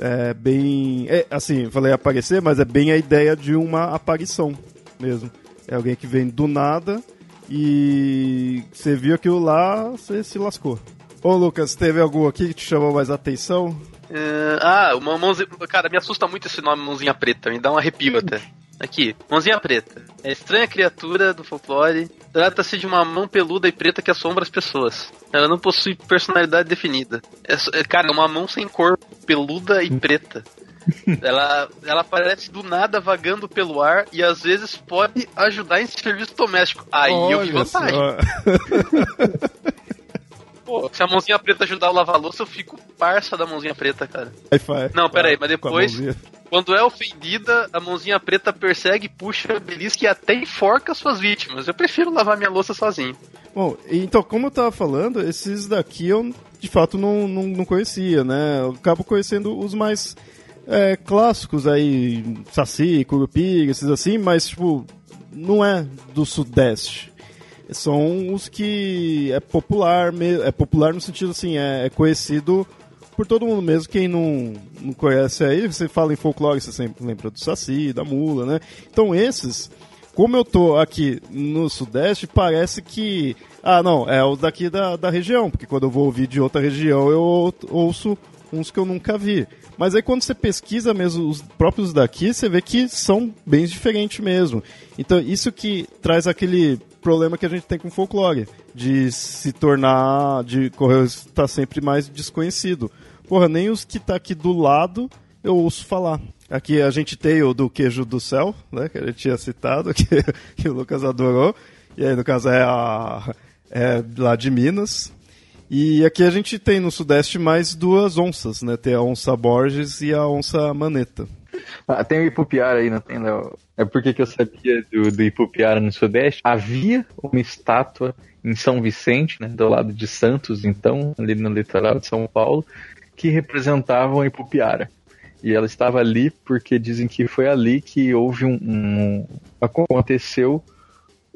É bem. É, assim, falei aparecer, mas é bem a ideia de uma aparição mesmo. É alguém que vem do nada e você viu aquilo lá, você se lascou. Ô Lucas, teve algum aqui que te chamou mais atenção? Uh, ah, uma mãozinha. Cara, me assusta muito esse nome mãozinha preta, me dá um arrepio até. Aqui, mãozinha preta. É estranha criatura do folclore. Trata-se de uma mão peluda e preta que assombra as pessoas. Ela não possui personalidade definida. É, é cara, é uma mão sem cor, peluda e preta. Ela, ela aparece do nada vagando pelo ar e às vezes pode ajudar em serviço doméstico. Aí Olha eu vi vantagem. Pô, se a mãozinha preta ajudar a lavar louça, eu fico parça da mãozinha preta, cara. Não, pera aí, mas depois, quando é ofendida, a mãozinha preta persegue, puxa, belisca e até enforca suas vítimas. Eu prefiro lavar minha louça sozinho. Bom, então, como eu tava falando, esses daqui eu de fato não, não, não conhecia, né? Eu acabo conhecendo os mais é, clássicos aí, Saci, Curupira, esses assim, mas, tipo, não é do Sudeste são os que é popular, é popular no sentido assim, é, é conhecido por todo mundo mesmo. Quem não, não conhece aí, você fala em folclore, você sempre lembra do Saci, da Mula, né? Então esses, como eu tô aqui no Sudeste, parece que. Ah, não, é o daqui da, da região, porque quando eu vou ouvir de outra região eu ouço uns que eu nunca vi. Mas aí quando você pesquisa mesmo os próprios daqui, você vê que são bem diferentes mesmo. Então isso que traz aquele problema que a gente tem com folclore, de se tornar, de correr estar sempre mais desconhecido. Porra, nem os que tá aqui do lado eu ouço falar. Aqui a gente tem o do queijo do céu, né, que a gente tinha citado, *laughs* que, que o Lucas adorou. E aí, no caso, é, a, é lá de Minas. E aqui a gente tem no Sudeste mais duas onças, né? Tem a onça Borges e a onça Maneta. Ah, tem o Ipupiara aí, não tem, Léo? É porque que eu sabia do, do Ipupiara no Sudeste. Havia uma estátua em São Vicente, né, do lado de Santos, então, ali no litoral de São Paulo, que representava o Ipupiara. E ela estava ali porque dizem que foi ali que houve um. um aconteceu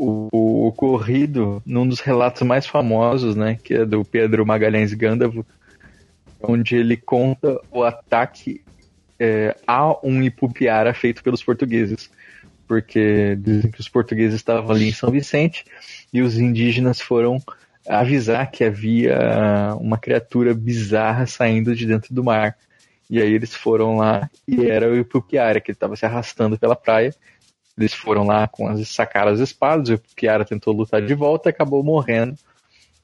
o, o, ocorrido num dos relatos mais famosos, né, que é do Pedro Magalhães Gândavo, onde ele conta o ataque é, a um Ipupiara feito pelos portugueses. Porque dizem que os portugueses estavam ali em São Vicente e os indígenas foram avisar que havia uma criatura bizarra saindo de dentro do mar. E aí eles foram lá e era o Ipupiara, que estava se arrastando pela praia. Eles foram lá com as sacaram as espadas, o Ipupiara tentou lutar de volta e acabou morrendo.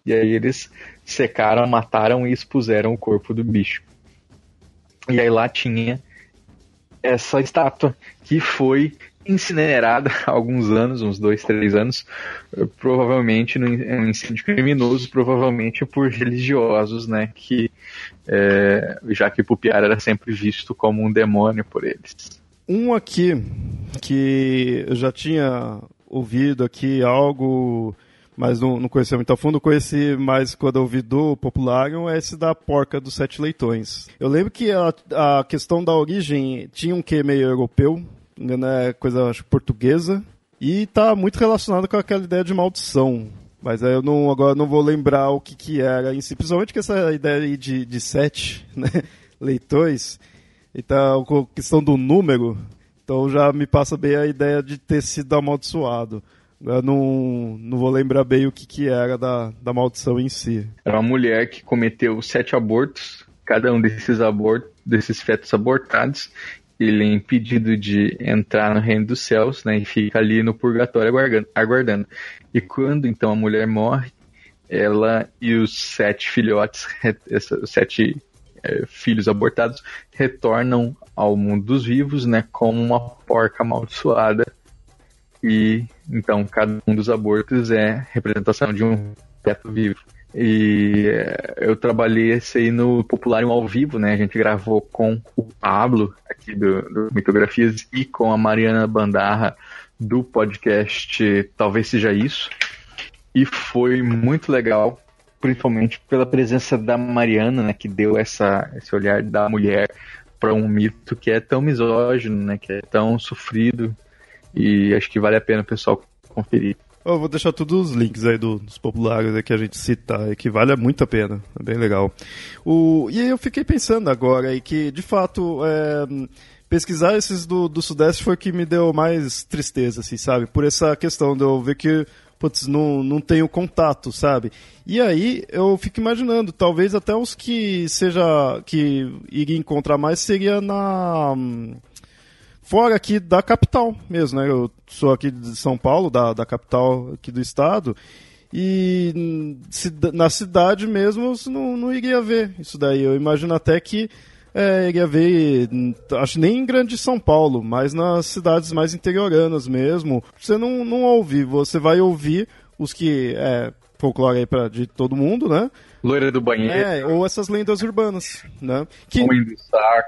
E aí eles secaram, mataram e expuseram o corpo do bicho. E aí lá tinha essa estátua que foi incinerada há alguns anos, uns dois, três anos, provavelmente um incêndio criminoso, provavelmente por religiosos, né, que é, já que Pupiara era sempre visto como um demônio por eles. Um aqui que eu já tinha ouvido aqui algo mas não, não conhecia muito a fundo. Conheci mais quando eu ouvi do Popularium, é esse da Porca dos Sete Leitões. Eu lembro que a, a questão da origem tinha um que meio europeu, né, coisa acho, portuguesa, e tá muito relacionado com aquela ideia de maldição. Mas eu não, agora não vou lembrar o que, que era em si, principalmente com essa ideia de, de sete *laughs* né, leitões. Então, a questão do número, então já me passa bem a ideia de ter sido amaldiçoado. Eu não, não vou lembrar bem o que, que era da, da maldição em si. Era uma mulher que cometeu sete abortos, cada um desses abortos, desses fetos abortados, ele é impedido de entrar no reino dos céus, né, e fica ali no purgatório aguardando. aguardando. E quando então a mulher morre, ela e os sete filhotes, *laughs* os sete é, filhos abortados, retornam ao mundo dos vivos, né, como uma porca amaldiçoada e então cada um dos abortos é representação de um feto vivo. E eh, eu trabalhei esse aí no Popularium ao vivo, né? A gente gravou com o Pablo, aqui do, do Mitografias, e com a Mariana Bandarra, do podcast Talvez Seja Isso. E foi muito legal, principalmente pela presença da Mariana, né? Que deu essa, esse olhar da mulher para um mito que é tão misógino, né? Que é tão sofrido e acho que vale a pena o pessoal conferir. Eu vou deixar todos os links aí do, dos populares que a gente cita, que vale muito a pena, é bem legal. O, e aí eu fiquei pensando agora aí que, de fato, é, pesquisar esses do, do Sudeste foi o que me deu mais tristeza, assim, sabe? Por essa questão de eu ver que putz, não, não tenho contato, sabe? E aí eu fico imaginando, talvez até os que seja que iria encontrar mais seria na fora aqui da capital mesmo, né? Eu sou aqui de São Paulo, da, da capital aqui do estado, e na cidade mesmo não, não iria ver isso daí. Eu imagino até que é, iria ver, acho nem em grande São Paulo, mas nas cidades mais interioranas mesmo. Você não, não ouve, você vai ouvir os que é folclore aí pra, de todo mundo, né? Loira do banheiro. É, ou essas lendas urbanas, né? Que,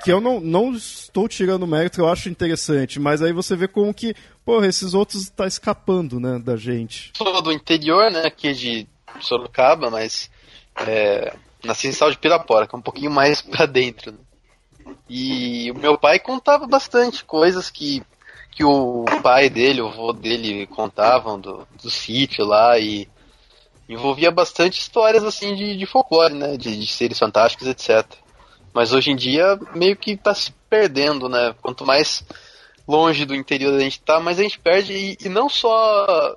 que eu não, não estou tirando mérito, eu acho interessante, mas aí você vê como que, porra, esses outros tá escapando, né, da gente. Sou do interior, né, aqui de Sorocaba, mas é, nasci em Sal de Pirapora, que é um pouquinho mais *laughs* pra dentro, né? E o meu pai contava bastante coisas que, que o pai dele, o avô dele contavam do, do sítio lá e envolvia bastante histórias assim de, de folclore, né? De, de, seres fantásticos, etc. Mas hoje em dia meio que está se perdendo, né? Quanto mais longe do interior a gente tá, mais a gente perde e, e não só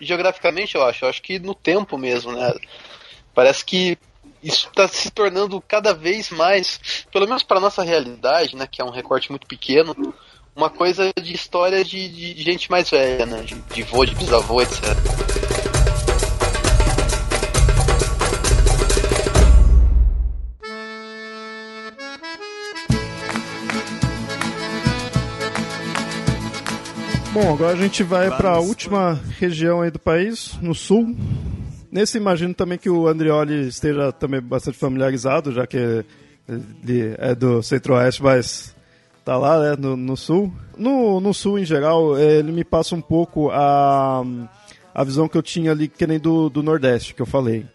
geograficamente, eu acho, eu acho que no tempo mesmo, né? Parece que isso está se tornando cada vez mais, pelo menos para nossa realidade, né, que é um recorte muito pequeno, uma coisa de história de, de gente mais velha, né, de, de vô, de bisavô, etc. Bom, agora a gente vai para a última região aí do país, no sul. Nesse imagino também que o Andrioli esteja também bastante familiarizado, já que ele é do centro-oeste, mas tá lá, né, no, no, sul. No, no sul, em geral, ele me passa um pouco a, a visão que eu tinha ali, que nem do, do Nordeste, que eu falei.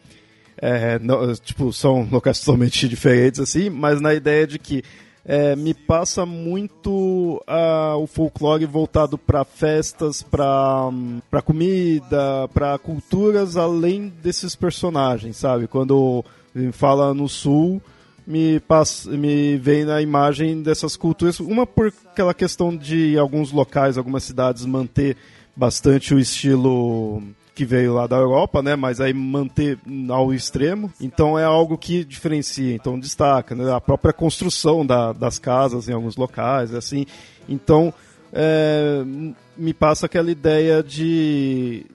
É, tipo, são locais totalmente *laughs* diferentes, assim, mas na ideia de que é, me passa muito uh, o folclore voltado para festas, para para comida, para culturas além desses personagens, sabe? Quando fala no sul, me, passa, me vem na imagem dessas culturas, uma por aquela questão de alguns locais, algumas cidades manter bastante o estilo que veio lá da Europa, né? Mas aí manter ao extremo. Então é algo que diferencia, então destaca, né? A própria construção da, das casas em alguns locais, assim. Então é, me passa aquela ideia de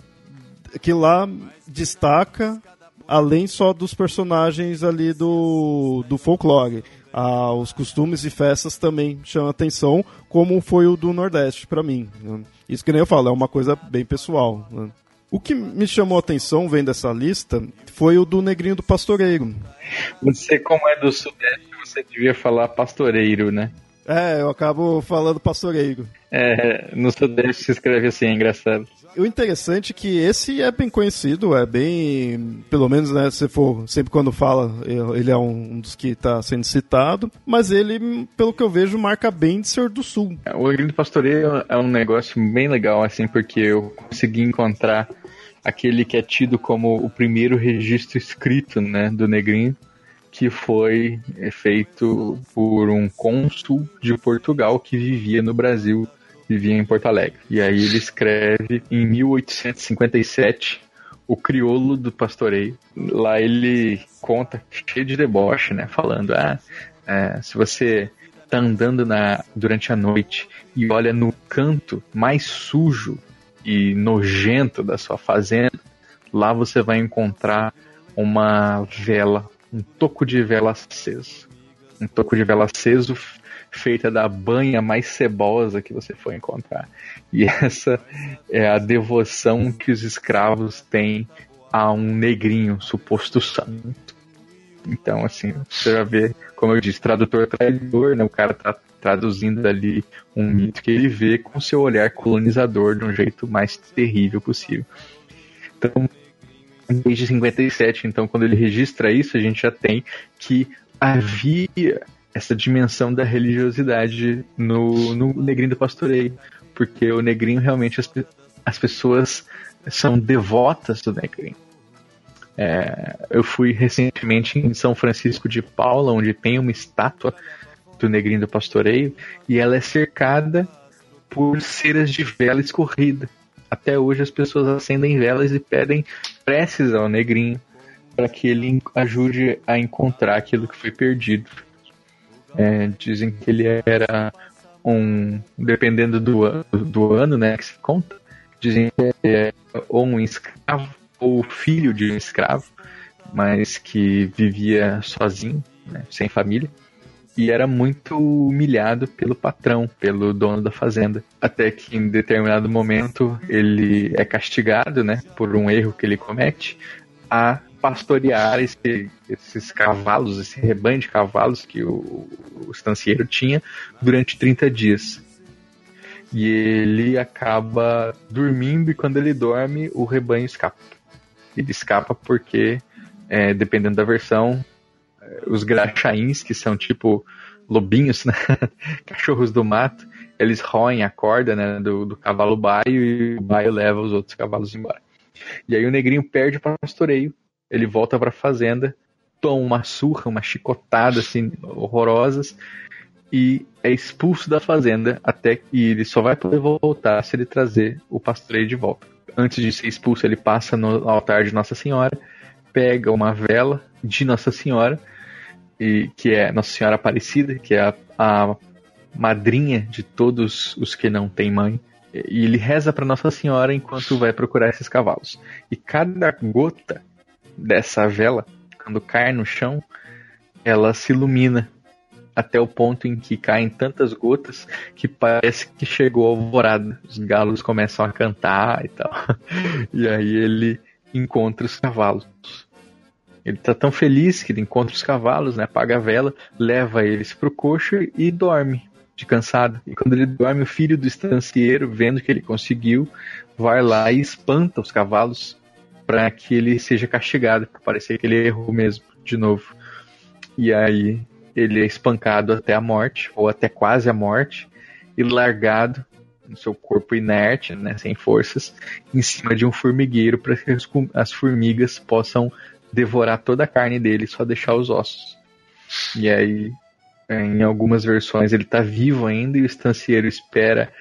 que lá destaca além só dos personagens ali do, do folclore. Ah, os costumes e festas também chamam atenção, como foi o do Nordeste para mim. Né? Isso que nem eu falo, é uma coisa bem pessoal. Né? O que me chamou a atenção vendo essa lista foi o do Negrinho do Pastoreiro. Você, como é do Sudeste, você devia falar pastoreiro, né? É, eu acabo falando pastoreiro. É, no Sudeste se escreve assim, é engraçado. O interessante é que esse é bem conhecido, é bem. Pelo menos, né, se for sempre quando fala, ele é um dos que está sendo citado, mas ele, pelo que eu vejo, marca bem de ser do Sul. O Negrinho do Pastoreiro é um negócio bem legal, assim, porque eu consegui encontrar aquele que é tido como o primeiro registro escrito né, do Negrinho, que foi feito por um cônsul de Portugal que vivia no Brasil, vivia em Porto Alegre. E aí ele escreve em 1857 o crioulo do pastoreio. Lá ele conta cheio de deboche, né? Falando, ah, é, se você tá andando na, durante a noite e olha no canto mais sujo e nojento da sua fazenda, lá você vai encontrar uma vela, um toco de vela aceso. Um toco de vela aceso feita da banha mais cebosa que você for encontrar. E *laughs* essa é a devoção que os escravos têm a um negrinho suposto santo. Então, assim, você vai ver, como eu disse, tradutor traidor, né? O cara tá traduzindo ali um mito que ele vê com seu olhar colonizador de um jeito mais terrível possível. Então, desde 57, então, quando ele registra isso, a gente já tem que havia essa dimensão da religiosidade no, no Negrinho do Pastoreio, porque o Negrinho realmente as, as pessoas são devotas do Negrinho. É, eu fui recentemente em São Francisco de Paula, onde tem uma estátua do Negrinho do Pastoreio, e ela é cercada por ceras de vela escorrida. até hoje as pessoas acendem velas e pedem preces ao negrinho para que ele ajude a encontrar aquilo que foi perdido. É, dizem que ele era um, dependendo do, do ano, né, que se conta, dizem que é ou um escravo ou filho de um escravo, mas que vivia sozinho, né, sem família e era muito humilhado pelo patrão, pelo dono da fazenda. Até que em determinado momento ele é castigado, né, por um erro que ele comete, a pastorear esse, esses cavalos, esse rebanho de cavalos que o, o estancieiro tinha durante 30 dias. E ele acaba dormindo e quando ele dorme, o rebanho escapa. Ele escapa porque, é, dependendo da versão, os graxaíns, que são tipo lobinhos, né? *laughs* cachorros do mato, eles roem a corda né, do, do cavalo baio e o baio leva os outros cavalos embora. E aí o negrinho perde o pastoreio, ele volta para a fazenda, toma uma surra, uma chicotada assim horrorosas e é expulso da fazenda até que ele só vai poder voltar se ele trazer o pastoreio de volta. Antes de ser expulso, ele passa no altar de Nossa Senhora, pega uma vela de Nossa Senhora e que é Nossa Senhora Aparecida, que é a, a madrinha de todos os que não têm mãe. E ele reza para Nossa Senhora enquanto vai procurar esses cavalos. E cada gota dessa vela, quando cai no chão, ela se ilumina até o ponto em que caem tantas gotas que parece que chegou a alvorada. Os galos começam a cantar e tal. *laughs* E aí ele encontra os cavalos. Ele tá tão feliz que ele encontra os cavalos, né? Apaga a vela, leva eles pro coxo e dorme de cansado. E quando ele dorme, o filho do estancieiro, vendo que ele conseguiu, vai lá e espanta os cavalos para que ele seja castigado, para parecer que ele errou mesmo, de novo. E aí ele é espancado até a morte, ou até quase a morte, e largado no seu corpo inerte, né, sem forças, em cima de um formigueiro para que as formigas possam devorar toda a carne dele, só deixar os ossos. E aí, em algumas versões, ele está vivo ainda e o estancieiro espera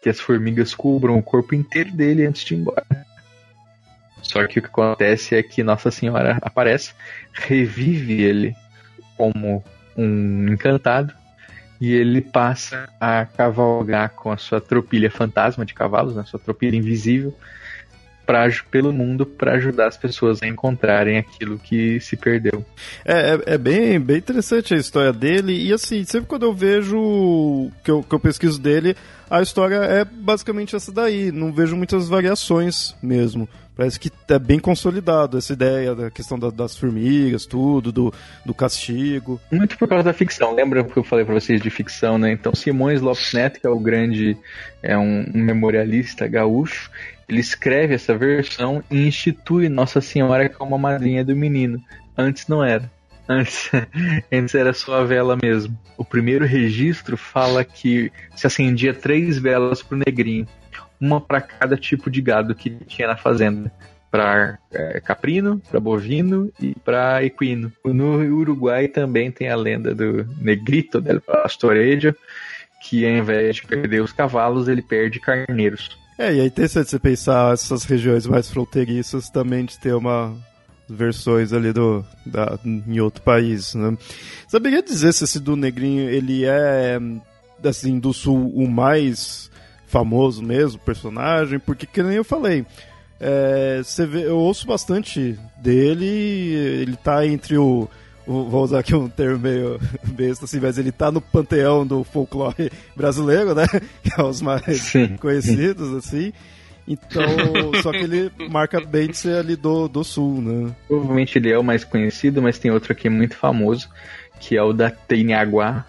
que as formigas cubram o corpo inteiro dele antes de ir embora. Só que o que acontece é que Nossa Senhora aparece, revive ele como um encantado e ele passa a cavalgar com a sua tropilha fantasma de cavalos, né, sua tropilha invisível, pra, pelo mundo para ajudar as pessoas a encontrarem aquilo que se perdeu. É, é, é, bem, bem interessante a história dele, e assim, sempre quando eu vejo que eu, que eu pesquiso dele, a história é basicamente essa daí, não vejo muitas variações mesmo. Parece que é bem consolidado essa ideia da questão da, das formigas, tudo, do, do castigo. Muito por causa da ficção. Lembra que eu falei para vocês de ficção, né? Então, Simões Lopes Neto, que é o grande, é um, um memorialista gaúcho, ele escreve essa versão e institui Nossa Senhora como a madrinha do menino. Antes não era. *laughs* Antes, era só a vela mesmo. O primeiro registro fala que se acendia três velas pro negrinho, uma para cada tipo de gado que tinha na fazenda. Para é, caprino, para bovino e para equino. No Uruguai também tem a lenda do Negrito del Pastorejo, que ao invés de perder os cavalos, ele perde carneiros. É, e é interessante você pensar essas regiões mais fronteiriças também de ter uma versões ali do da, em outro país, né? Saberia dizer se esse do Negrinho ele é assim do sul o mais famoso mesmo personagem, porque que nem eu falei, é, vê, eu ouço bastante dele, ele tá entre o vou usar aqui um termo meio *laughs* besta assim, mas ele tá no panteão do folclore brasileiro, né? *laughs* Que é os mais sim, conhecidos, sim. assim. Então, *laughs* só que ele marca bem de ser ali do, do sul, né? Provavelmente ele é o mais conhecido, mas tem outro aqui muito famoso, que é o da Teinaguá,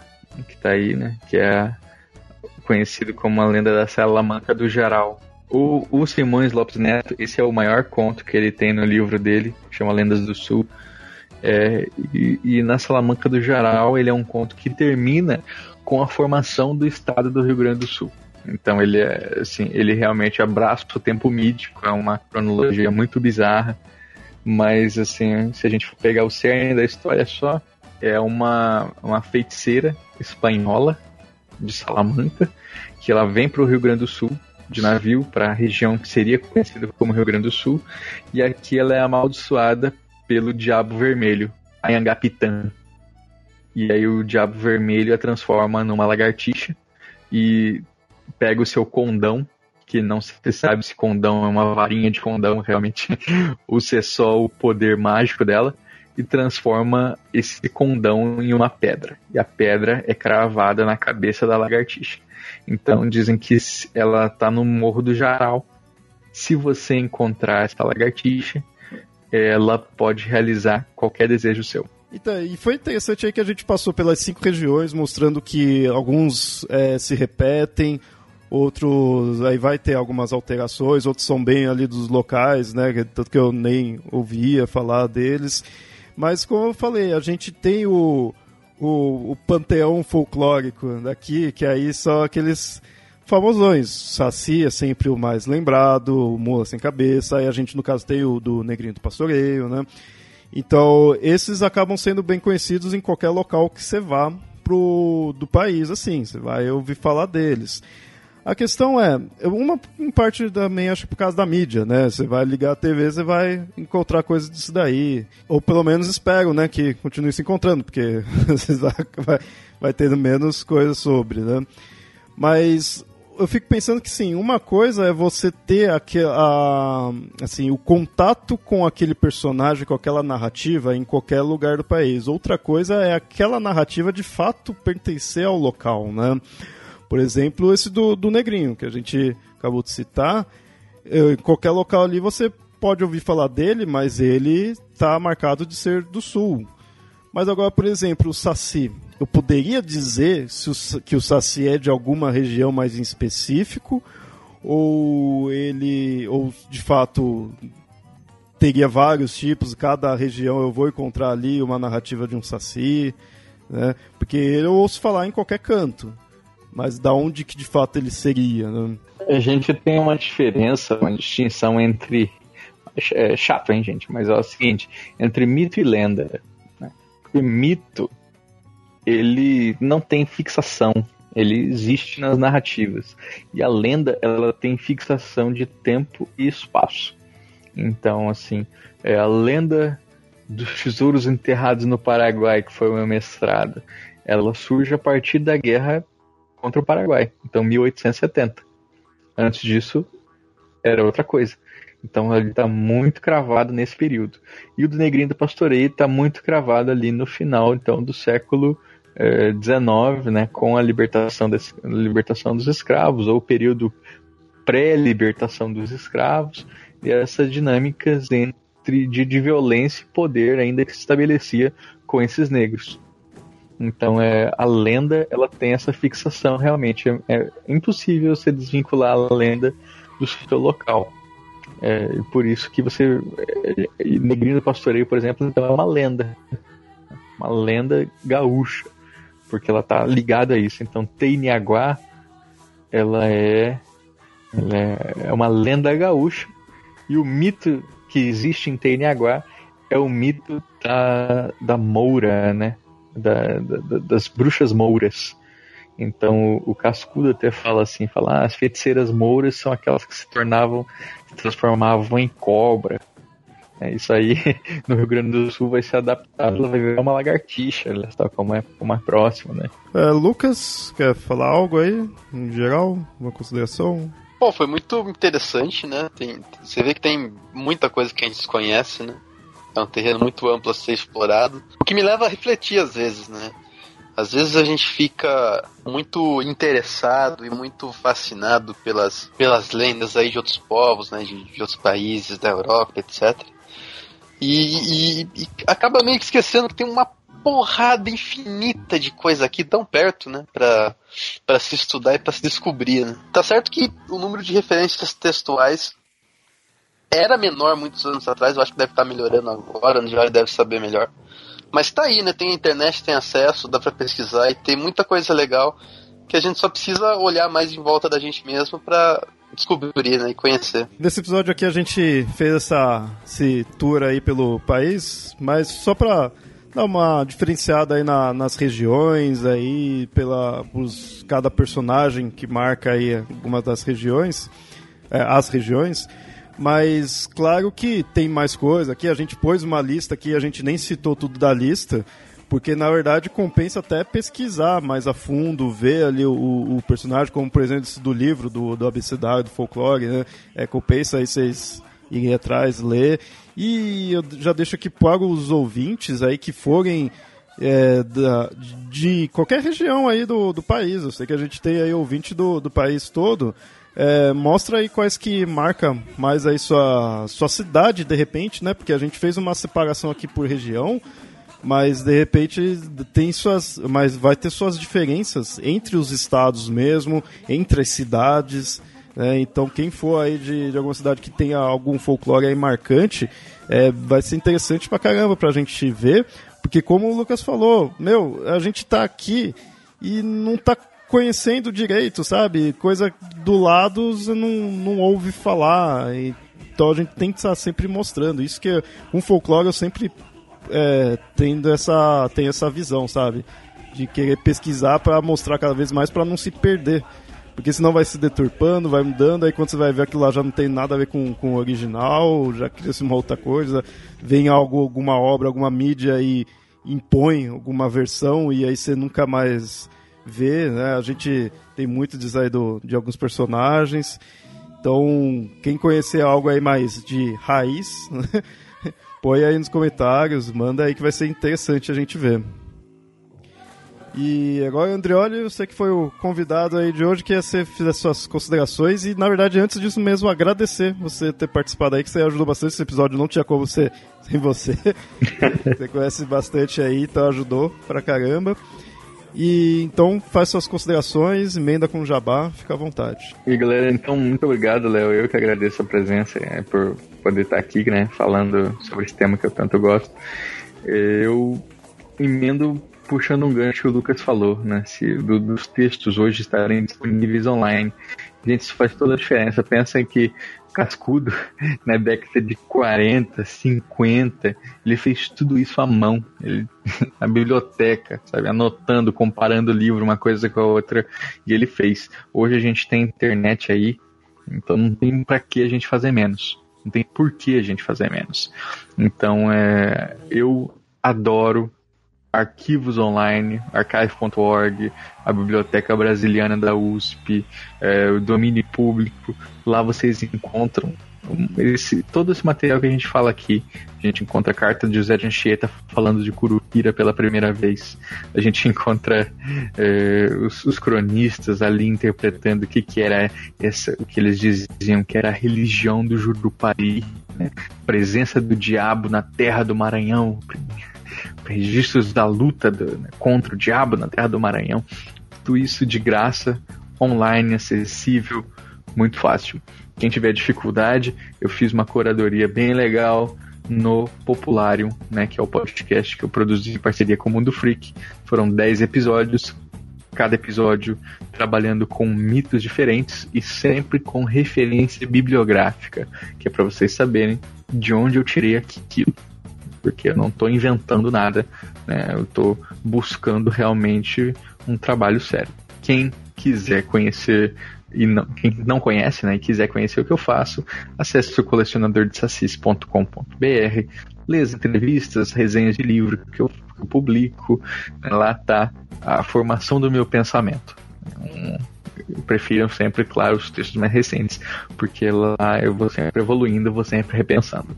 que tá aí, né? Que é conhecido como a lenda da Salamanca do Jaral. O, o Simões Lopes Neto, esse é o maior conto que ele tem no livro dele, chama Lendas do Sul. É, e, e, na Salamanca do Jaral ele é um conto que termina com a formação do estado do Rio Grande do Sul. Então ele é assim, ele realmente abraça o tempo mítico, é uma cronologia muito bizarra, mas assim, se a gente for pegar o cerne da história só, é uma, uma feiticeira espanhola de Salamanca, que ela vem para o Rio Grande do Sul de navio para a região que seria conhecida como Rio Grande do Sul, e aqui ela é amaldiçoada pelo Diabo Vermelho, Anhangapitã. E aí o Diabo Vermelho a transforma numa lagartixa e pega o seu condão, que não se sabe se condão é uma varinha de condão *laughs* realmente, ou se é só o poder mágico dela, e transforma esse condão em uma pedra. E a pedra é cravada na cabeça da lagartixa. Então dizem que ela está no Morro do Jaral. Se você encontrar essa lagartixa, ela pode realizar qualquer desejo seu. Então, e foi interessante aí que a gente passou pelas cinco regiões, mostrando que alguns é, se repetem, outros aí vai ter algumas alterações, outros são bem ali dos locais, né? Tanto que eu nem ouvia falar deles. Mas como eu falei, a gente tem o, o, o panteão folclórico daqui, que aí são aqueles famosões. Saci é sempre o mais lembrado, o Mula Sem Cabeça, aí a gente no caso tem o do Negrinho do Pastoreio, né? Então, esses acabam sendo bem conhecidos em qualquer local que você vá pro, do país, assim, você vai ouvir falar deles. A questão é, uma parte também acho por causa da mídia, né? Você vai ligar a TV, você vai encontrar coisas disso daí. Ou pelo menos espero, né, que continue se encontrando, porque *laughs* vai, vai tendo menos coisas sobre, né? Mas eu fico pensando que sim, uma coisa é você ter aquela, assim, o contato com aquele personagem, com aquela narrativa em qualquer lugar do país. Outra coisa é aquela narrativa de fato pertencer ao local, né? Por exemplo, esse do, do Negrinho, que a gente acabou de citar. Em qualquer local ali você pode ouvir falar dele, mas ele está marcado de ser do Sul. Mas agora, por exemplo, o Saci eu poderia dizer o, que o Saci é de alguma região mais em específico ou ele ou de fato teria vários tipos, cada região eu vou encontrar ali uma narrativa de um Saci, né? Porque eu ouço falar em qualquer canto, mas da onde que de fato ele seria, né? A gente tem uma diferença, uma distinção entre é chato, hein, gente, mas é o seguinte, entre mito e lenda. Né? Porque mito ele não tem fixação, ele existe nas narrativas. E a lenda, ela tem fixação de tempo e espaço. Então, assim, é a lenda dos tesouros enterrados no Paraguai, que foi o meu mestrado, ela surge a partir da guerra contra o Paraguai, então 1870. Antes disso, era outra coisa. Então ele está muito cravado nesse período. E o do Negrinho do Pastoreio está muito cravado ali no final então do século 19, é, né, com a libertação, desse, libertação dos escravos, ou o período pré-libertação dos escravos, e essas dinâmicas entre, de, de violência e poder ainda que se estabelecia com esses negros. Então é, a lenda ela tem essa fixação realmente. É, é impossível você desvincular a lenda do seu local. É, por isso que você. É, Negrinho do Pastoreio, por exemplo, então é uma lenda. Uma lenda gaúcha porque ela tá ligada a isso. Então, Teiniaguá, ela é, ela é, é uma lenda gaúcha e o mito que existe em Teiniaguá é o mito da, da Moura, né? Da, da, das bruxas mouras. Então o Cascudo até fala assim, fala, ah, as feiticeiras mouras são aquelas que se tornavam, se transformavam em cobra, é, isso aí *laughs* no Rio Grande do Sul vai ser adaptado, ela vai virar uma lagartixa, ela está como é mais próximo, né? É, Lucas, quer falar algo aí, em geral, uma consideração? Bom, foi muito interessante, né? Tem, você vê que tem muita coisa que a gente desconhece, né? É um terreno muito amplo a ser explorado. O que me leva a refletir às vezes, né? Às vezes a gente fica muito interessado e muito fascinado pelas, pelas lendas aí de outros povos, né? De, de outros países da Europa, etc. E, e, e, acaba meio que esquecendo que tem uma porrada infinita de coisa aqui tão perto, né? Pra, pra se estudar e pra se descobrir, né? Tá certo que o número de referências textuais era menor muitos anos atrás, eu acho que deve estar melhorando agora, o Diário deve saber melhor. Mas tá aí, né? Tem internet, tem acesso, dá pra pesquisar e tem muita coisa legal que a gente só precisa olhar mais em volta da gente mesmo pra descobrir né, e conhecer. Nesse episódio aqui a gente fez essa esse tour aí pelo país, mas só pra dar uma diferenciada aí na, nas regiões, aí pela os, cada personagem que marca aí alguma das regiões, é, as regiões. Mas claro que tem mais coisa. Aqui a gente pôs uma lista aqui, a gente nem citou tudo da lista, porque na verdade compensa até pesquisar mais a fundo, ver ali o, o personagem, como por exemplo do livro do, do abecedário, do folclore, né? É, compensa aí vocês irem atrás, ler. E eu já deixo aqui para os ouvintes aí que forem é, da, de qualquer região aí do, do país. Eu sei que a gente tem aí ouvinte do, do país todo. É, mostra aí quais que marca mais aí sua, sua cidade, de repente, né? Porque a gente fez uma separação aqui por região mas de repente tem suas, mas vai ter suas diferenças entre os estados mesmo, entre as cidades. Né? Então quem for aí de, de alguma cidade que tenha algum folclore aí marcante, é, vai ser interessante pra caramba pra gente ver, porque como o Lucas falou, meu, a gente tá aqui e não tá conhecendo direito, sabe? Coisa do lado você não, não ouve falar. Então a gente tem que estar sempre mostrando. Isso que um folclore eu sempre é, tendo essa, tem essa visão, sabe? De querer pesquisar para mostrar cada vez mais para não se perder. Porque senão vai se deturpando, vai mudando, aí quando você vai ver aquilo lá já não tem nada a ver com, com o original, já cria-se uma outra coisa, vem algo, alguma obra, alguma mídia e impõe alguma versão e aí você nunca mais vê, né? A gente tem muito aí do, de alguns personagens. Então, quem conhecer algo aí mais de raiz, *laughs* põe aí nos comentários, manda aí que vai ser interessante a gente ver. E agora, Andrioli, você que foi o convidado aí de hoje, que você fizer suas considerações e, na verdade, antes disso mesmo, agradecer você ter participado aí, que você ajudou bastante. Esse episódio não tinha como ser *laughs* sem você. *laughs* você conhece bastante aí, então ajudou pra caramba. E então faz suas considerações, emenda com o jabá, fica à vontade. E galera, então muito obrigado, Léo. Eu que agradeço a presença, é, por poder estar aqui, né, falando sobre esse tema que eu tanto gosto. Eu emendo puxando um gancho que o Lucas falou, né? Se do, dos textos hoje estarem disponíveis online. Gente, isso faz toda a diferença. Pensa que Cascudo, *laughs* na década de 40, 50, ele fez tudo isso à mão, ele, *laughs* na biblioteca, sabe, anotando, comparando o livro uma coisa com a outra, e ele fez. Hoje a gente tem internet aí, então não tem para que a gente fazer menos, não tem por que a gente fazer menos. Então, é, eu adoro arquivos online, archive.org, a Biblioteca Brasiliana da USP, é, o domínio público. Lá vocês encontram esse, todo esse material que a gente fala aqui. A gente encontra a carta de José de Anchieta falando de Curupira pela primeira vez. A gente *laughs* encontra é, os, os, cronistas ali interpretando o que, que era essa, o que eles diziam que era a religião do Jurupari, né? presença do diabo na terra do Maranhão registros da luta do, né, contra o diabo na Terra do Maranhão. Tudo isso de graça, online, acessível, muito fácil. Quem tiver dificuldade, eu fiz uma curadoria bem legal no Popularium, né, que é o podcast que eu produzi em parceria com o Mundo Freak. Foram 10 episódios, cada episódio trabalhando com mitos diferentes e sempre com referência bibliográfica, que é para vocês saberem de onde eu tirei aquilo porque eu não estou inventando nada, né? eu estou buscando realmente um trabalho sério. Quem quiser conhecer e não, quem não conhece né, e quiser conhecer o que eu faço, acesse o colecionadordesacis.com.br, lê as entrevistas, resenhas de livro que eu, que eu publico, lá está a formação do meu pensamento. eu prefiro sempre, claro, os textos mais recentes, porque lá eu vou sempre evoluindo, vou sempre repensando.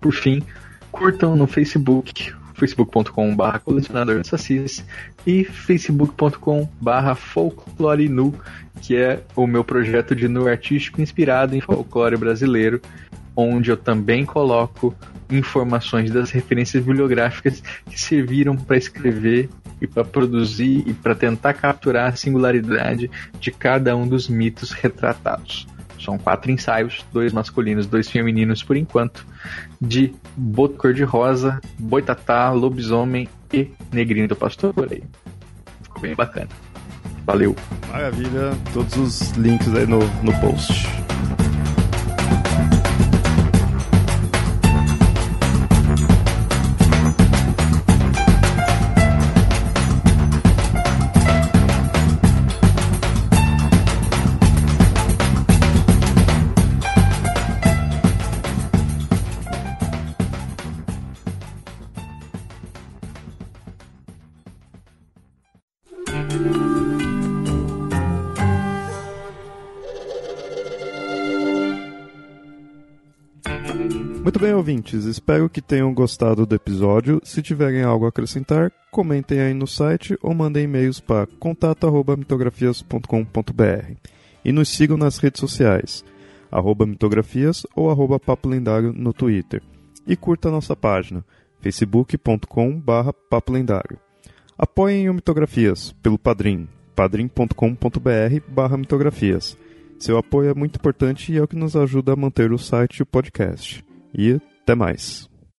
Por fim, curtam no Facebook, facebook.com.br colecionador de e facebook.com.br folclore nu, que é o meu projeto de nu artístico inspirado em folclore brasileiro, onde eu também coloco informações das referências bibliográficas que serviram para escrever e para produzir e para tentar capturar a singularidade de cada um dos mitos retratados. São quatro ensaios, dois masculinos, dois femininos por enquanto, de Boto Cor-de-Rosa, Boitatá, Lobisomem e Negrinho do Pastoreio. Ficou bem bacana. Valeu. Maravilha, todos os links aí no, no post. Bem, ouvintes. Espero que tenham gostado do episódio. Se tiverem algo a acrescentar, comentem aí no site ou mandem e-mails para contato@mitografias.com.br. E nos sigam nas redes sociais, arroba mitografias ou arroba papo lendário no Twitter. E curta nossa página, facebook.com barra. Apoiem o Mitografias pelo Padrim, padrim.com.br barra mitografias. Seu apoio é muito importante e é o que nos ajuda a manter o site e o podcast. E até mais.